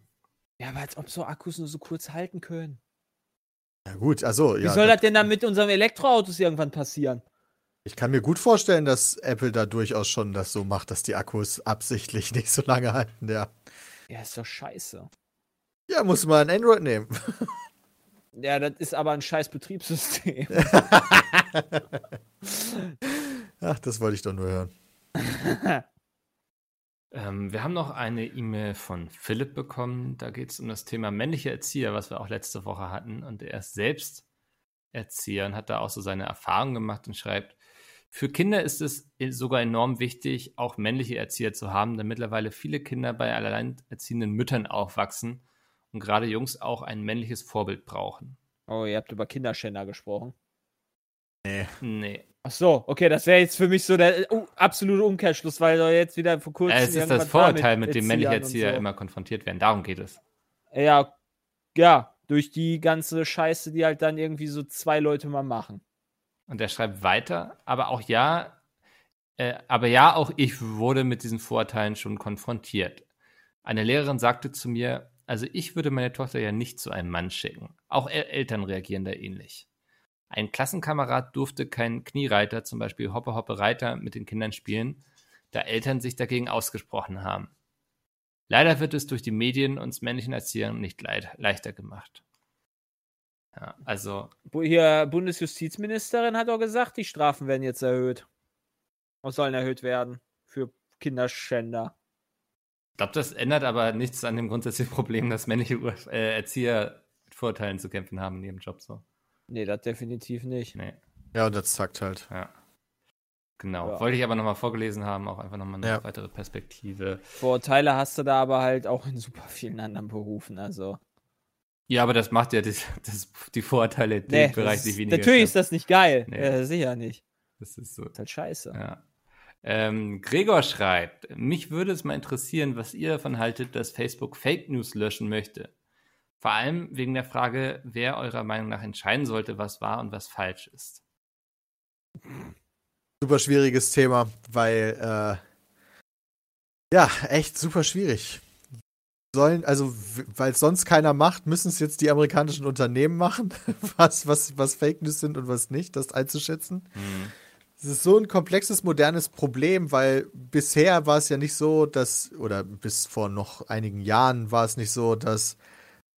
Ja, aber als ob so Akkus nur so kurz halten können. Ja, gut, also, Wie ja. soll da- das denn dann mit unseren Elektroautos irgendwann passieren? Ich kann mir gut vorstellen, dass Apple da durchaus schon das so macht, dass die Akkus absichtlich nicht so lange halten, ja. Ja, ist doch scheiße. Ja, muss man ein Android nehmen. Ja, das ist aber ein scheiß Betriebssystem. Ach, das wollte ich doch nur hören. Ähm, wir haben noch eine E-Mail von Philipp bekommen. Da geht es um das Thema männliche Erzieher, was wir auch letzte Woche hatten. Und er ist selbst Erzieher und hat da auch so seine Erfahrungen gemacht und schreibt, für Kinder ist es sogar enorm wichtig, auch männliche Erzieher zu haben, da mittlerweile viele Kinder bei alleinerziehenden Müttern aufwachsen und gerade Jungs auch ein männliches Vorbild brauchen. Oh, ihr habt über Kinderschänder gesprochen. Nee. Ach so, okay, das wäre jetzt für mich so der uh, absolute Umkehrschluss, weil doch jetzt wieder vor kurzem. es ist das Vorurteil, mit dem männliche Erzieher so. immer konfrontiert werden. Darum geht es. Ja, ja, durch die ganze Scheiße, die halt dann irgendwie so zwei Leute mal machen. Und er schreibt weiter, aber auch ja, äh, aber ja, auch ich wurde mit diesen Vorurteilen schon konfrontiert. Eine Lehrerin sagte zu mir, also ich würde meine Tochter ja nicht zu einem Mann schicken. Auch El Eltern reagieren da ähnlich. Ein Klassenkamerad durfte keinen Kniereiter, zum Beispiel Hoppe Hoppe Reiter, mit den Kindern spielen, da Eltern sich dagegen ausgesprochen haben. Leider wird es durch die Medien uns männlichen Erziehern nicht leid, leichter gemacht. Ja, also Hier, Bundesjustizministerin hat doch gesagt, die Strafen werden jetzt erhöht. Was sollen erhöht werden für Kinderschänder? Ich glaube, das ändert aber nichts an dem grundsätzlichen Problem, dass männliche Ur äh, Erzieher mit Vorurteilen zu kämpfen haben in ihrem Job so. Nee, das definitiv nicht. Nee, Ja, und das zackt halt. ja. Genau. Ja. Wollte ich aber nochmal vorgelesen haben, auch einfach nochmal eine Ja. weitere Perspektive. Vorurteile hast du da aber halt auch in super vielen anderen Berufen. Also, Ja, aber das macht ja das, das, die Vorurteile in nee, dem Bereich das nicht weniger. natürlich ist das nicht geil. Nee. Äh, sicher nicht. das ist so. ist halt scheiße. Ja. Ähm, Gregor schreibt, mich würde es mal interessieren, was ihr davon haltet, dass Facebook Fake News löschen möchte. Vor allem wegen der Frage, wer eurer Meinung nach entscheiden sollte, was wahr und was falsch ist. Super schwieriges Thema, weil, äh, ja, echt super schwierig. Sollen, also, weil es sonst keiner macht, müssen es jetzt die amerikanischen Unternehmen machen, was, was, was Fake News sind und was nicht, das einzuschätzen. Hm. Es ist so ein komplexes, modernes Problem, weil bisher war es ja nicht so, dass, oder bis vor noch einigen Jahren war es nicht so, dass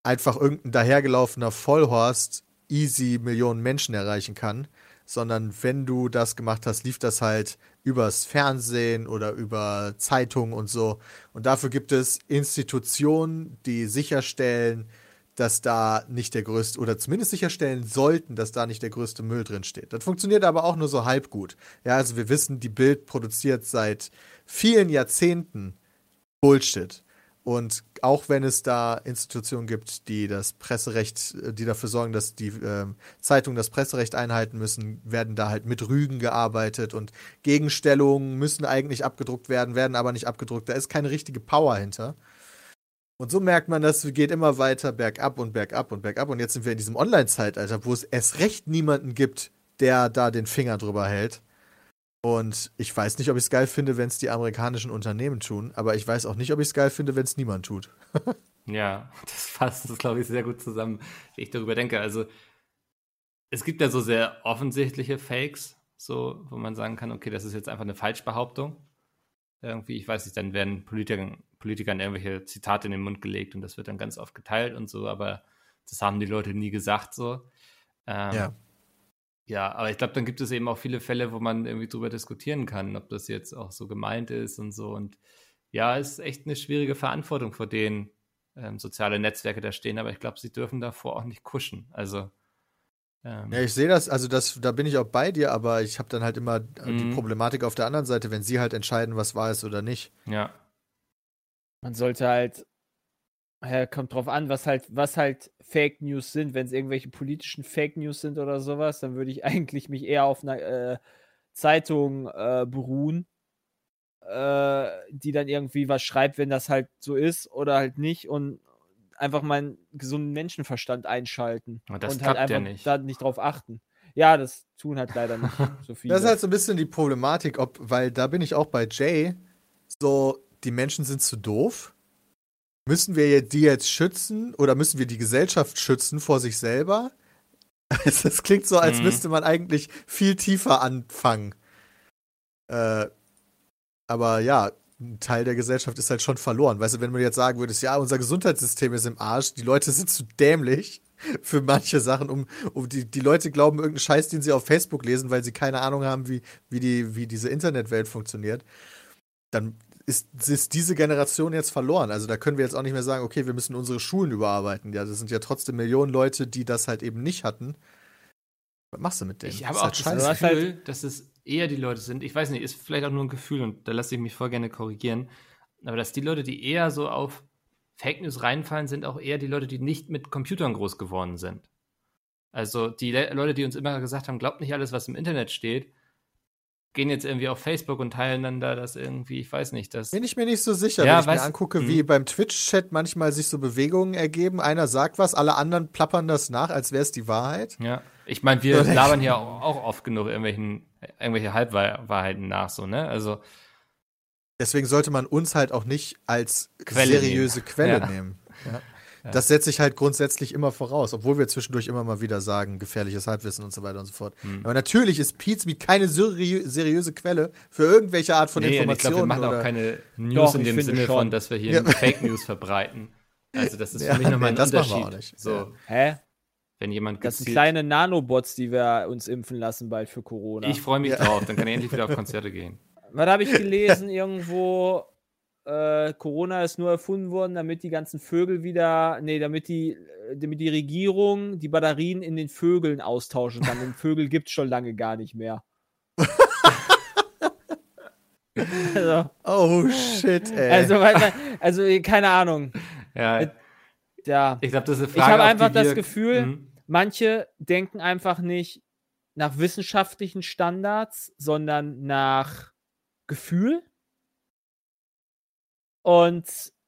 einfach irgendein dahergelaufener Vollhorst easy Millionen Menschen erreichen kann, sondern wenn du das gemacht hast, lief das halt übers Fernsehen oder über Zeitungen und so. Und dafür gibt es Institutionen, die sicherstellen, dass da nicht der größte, oder zumindest sicherstellen sollten, dass da nicht der größte Müll drin steht. Das funktioniert aber auch nur so halb gut. Ja, also wir wissen, die Bild produziert seit vielen Jahrzehnten Bullshit. Und auch wenn es da Institutionen gibt, die das Presserecht, äh, die dafür sorgen, dass die ähm, Zeitungen das Presserecht einhalten müssen, werden da halt mit Rügen gearbeitet und Gegenstellungen müssen eigentlich abgedruckt werden, werden aber nicht abgedruckt. Da ist keine richtige Power hinter. Und so merkt man, das geht immer weiter bergab und bergab und bergab. Und jetzt sind wir in diesem Online-Zeitalter, wo es erst recht niemanden gibt, der da den Finger drüber hält. Und ich weiß nicht, ob ich es geil finde, wenn es die amerikanischen Unternehmen tun, aber ich weiß auch nicht, ob ich es geil finde, wenn es niemand tut. Ja, das fasst das, glaube ich, sehr gut zusammen, wie ich darüber denke. Also, es gibt ja so sehr offensichtliche Fakes, so, wo man sagen kann, okay, das ist jetzt einfach eine Falschbehauptung. Irgendwie, ich weiß nicht, dann werden Politikern, Politikern irgendwelche Zitate in den Mund gelegt und das wird dann ganz oft geteilt und so, aber das haben die Leute nie gesagt so. Ähm, Ja. Ja, aber ich glaube, dann gibt es eben auch viele Fälle, wo man irgendwie drüber diskutieren kann, ob das jetzt auch so gemeint ist und so. Und ja, es ist echt eine schwierige Verantwortung, vor denen ähm, soziale Netzwerke da stehen, aber ich glaube, sie dürfen davor auch nicht kuschen. Also ähm, Ja, ich sehe das, also das, da bin ich auch bei dir, aber ich habe dann halt immer die Mhm. Problematik auf der anderen Seite, wenn sie halt entscheiden, was wahr ist oder nicht. ja. Man sollte halt, ja, kommt drauf an, was halt, was halt Fake News sind. Wenn es irgendwelche politischen Fake News sind oder sowas, dann würde ich eigentlich mich eher auf einer äh, Zeitung äh, beruhen, äh, die dann irgendwie was schreibt, wenn das halt so ist oder halt nicht und einfach meinen gesunden Menschenverstand einschalten. Aber das und halt ja einfach nicht. da nicht drauf achten. Ja, das tun halt leider nicht so viele. Das ist halt so ein bisschen die Problematik, ob, weil da bin ich auch bei Jay, so, die Menschen sind zu doof. Müssen wir die jetzt schützen oder müssen wir die Gesellschaft schützen vor sich selber? Das klingt so, als Mhm. müsste man eigentlich viel tiefer anfangen. Äh, aber ja, ein Teil der Gesellschaft ist halt schon verloren. Weißt du, wenn du jetzt sagen würdest, ja, unser Gesundheitssystem ist im Arsch, die Leute sind zu dämlich für manche Sachen, um, um die, die Leute glauben irgendeinen Scheiß, den sie auf Facebook lesen, weil sie keine Ahnung haben, wie, wie, die, wie diese Internetwelt funktioniert, dann ist, ist diese Generation jetzt verloren. Also da können wir jetzt auch nicht mehr sagen, okay, wir müssen unsere Schulen überarbeiten. Ja, das sind ja trotzdem Millionen Leute, die das halt eben nicht hatten. Was machst du mit denen? Ich habe ist auch halt das halt- Gefühl, dass es eher die Leute sind. Ich weiß nicht, ist vielleicht auch nur ein Gefühl und da lasse ich mich voll gerne korrigieren. Aber dass die Leute, die eher so auf Fake News reinfallen, sind auch eher die Leute, die nicht mit Computern groß geworden sind. Also die Le Leute, die uns immer gesagt haben, glaubt nicht alles, was im Internet steht, gehen jetzt irgendwie auf Facebook und teilen dann da das irgendwie, ich weiß nicht, das. Bin ich mir nicht so sicher, Ja, wenn ich mir weiß- angucke, Mhm. wie beim Twitch-Chat manchmal sich so Bewegungen ergeben. Einer sagt was, alle anderen plappern das nach, als wäre es die Wahrheit. Ja, ich meine, wir labern hier auch, auch oft genug irgendwelchen, irgendwelche Halbwahrheiten nach, so, ne? Also, Deswegen sollte man uns halt auch nicht als Quelle seriöse nehmen. Quelle Ja. nehmen. Ja. Ja. Das setze ich halt grundsätzlich immer voraus, obwohl wir zwischendurch immer mal wieder sagen, gefährliches Halbwissen und so weiter und so fort. Hm. Aber natürlich ist Pizmeet keine seriö seriöse Quelle für irgendwelche Art von nee, und ich glaube, wir Informationen. machen oder auch keine News Doch, in dem Sinne schon. von, dass wir hier Ja. Fake News verbreiten. Also, das ist Ja, für mich nochmal nee, ein das machen wir Unterschied. auch nicht. So, Ja. Hä? wenn jemand Das sind kleine Nanobots, die wir uns impfen lassen bald für Corona. Ich freue mich Ja. drauf, dann kann ich endlich wieder auf Konzerte gehen. Was habe ich gelesen irgendwo? Äh, Corona ist nur erfunden worden, damit die ganzen Vögel wieder, nee, damit die, äh, damit die Regierung die Batterien in den Vögeln austauschen kann. Den Vögel gibt es schon lange gar nicht mehr. also, Oh shit, ey. also, also, keine Ahnung. Ja, Äh, Ja, ich glaube, das ist eine ich Frage. habe auf einfach das wir- Gefühl, Mhm. manche denken einfach nicht nach wissenschaftlichen Standards, sondern nach Gefühl. Und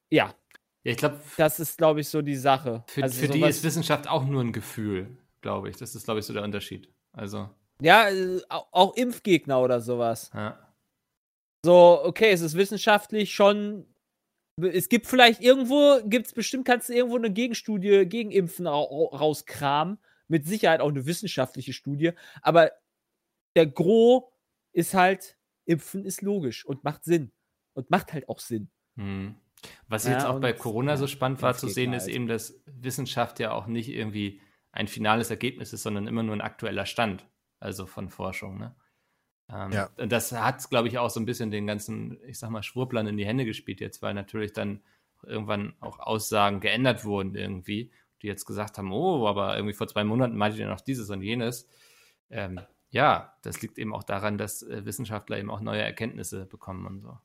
ja, Ja, ich glaube, das ist, glaube ich, so die Sache. für, Also für die ist Wissenschaft auch nur ein Gefühl, glaube ich. Das ist, glaube ich, so der Unterschied. Also, ja, äh, au- auch Impfgegner oder sowas. ja. So, okay, es ist wissenschaftlich schon. Es gibt vielleicht irgendwo, gibt es bestimmt, kannst du irgendwo eine Gegenstudie gegen Impfen ra rauskramen. Mit Sicherheit auch eine wissenschaftliche Studie. Aber der Gros ist halt, Impfen ist logisch und macht Sinn. Und macht halt auch Sinn. Hm. Was Ja, jetzt auch bei Corona so spannend war zu sehen, ist halt. eben, dass Wissenschaft ja auch nicht irgendwie ein finales Ergebnis ist, sondern immer nur ein aktueller Stand, also von Forschung. Ne? Ähm, Ja. Und das hat, glaube ich, auch so ein bisschen den ganzen, ich sag mal, Schwurblern in die Hände gespielt jetzt, weil natürlich dann irgendwann auch Aussagen geändert wurden irgendwie, die jetzt gesagt haben, oh, aber irgendwie vor zwei Monaten meintet ihr noch dieses und jenes. Ähm, ja, das liegt eben auch daran, dass äh, Wissenschaftler eben auch neue Erkenntnisse bekommen und so.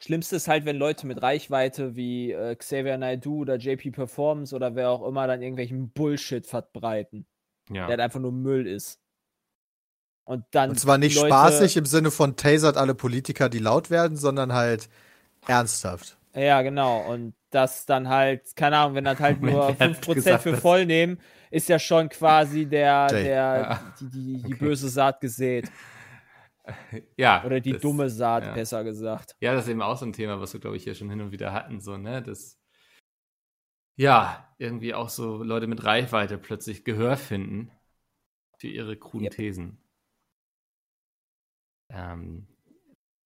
Schlimmste ist halt, wenn Leute mit Reichweite wie äh, Xavier Naidoo oder JP Performance oder wer auch immer dann irgendwelchen Bullshit verbreiten, Ja. der halt einfach nur Müll ist. Und dann. Und zwar nicht Leute- spaßig im Sinne von tasert alle Politiker, die laut werden, sondern halt ernsthaft. Ja, genau. Und das dann halt, keine Ahnung, wenn das halt Moment, nur wer hat 5% gesagt, für voll nehmen, ist ja schon quasi der, Jay. der, Ja. die, die, die Okay. böse Saat gesät. ja. Oder die das- dumme Saat, ja. besser gesagt. Ja, das ist eben auch so ein Thema, was wir, glaube ich, hier schon hin und wieder hatten, so, ne? Das, ja, irgendwie auch so Leute mit Reichweite plötzlich Gehör finden für ihre kruden Yep. Thesen. Ähm,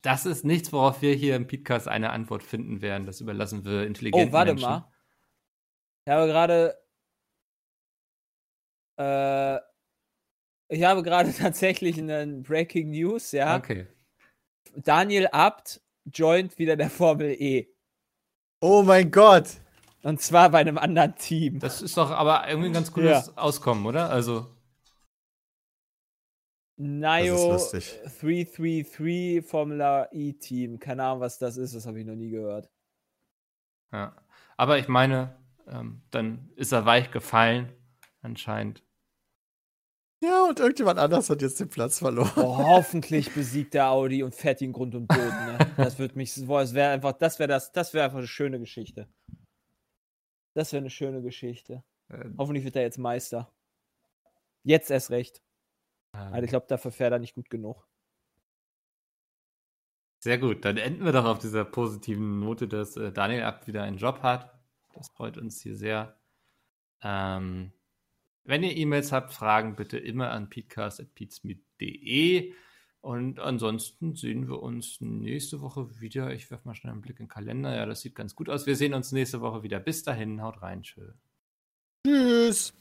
das ist nichts, worauf wir hier im Podcast eine Antwort finden werden. Das überlassen wir intelligenten Oh, warte Menschen. mal. Ich habe gerade. Äh, ich habe gerade tatsächlich einen Breaking News, ja. Okay. Daniel Abt joint wieder der Formel E. Oh mein Gott! Und zwar bei einem anderen Team. Das ist doch aber irgendwie ein ganz cooles Auskommen, oder? Also, Nio Das ist lustig. 333 Formula E Team. Keine Ahnung, was das ist, das habe ich noch nie gehört. ja. Aber ich meine, ähm, dann ist er weich gefallen, anscheinend. Ja, und irgendjemand anders hat jetzt den Platz verloren. Oh, hoffentlich besiegt der Audi und fährt ihn Grund und Boden. Ne? Das wird mich, boah, es wäre einfach, das wäre das, das wäre einfach eine schöne Geschichte. Das wäre eine schöne Geschichte. Äh, Hoffentlich wird er jetzt Meister. Jetzt erst recht. ähm, Also ich glaube, dafür fährt er nicht gut genug. Sehr gut, dann enden wir doch auf dieser positiven Note, dass äh, Daniel Abt wieder einen Job hat. Das freut uns hier sehr. Ähm, wenn ihr E-Mails habt, Fragen bitte immer an peatcast.peatsmeet.de. Und ansonsten sehen wir uns nächste Woche wieder. Ich werfe mal schnell einen Blick in den Kalender. Ja, das sieht ganz gut aus. Wir sehen uns nächste Woche wieder. Bis dahin, haut rein, tschö. Tschüss.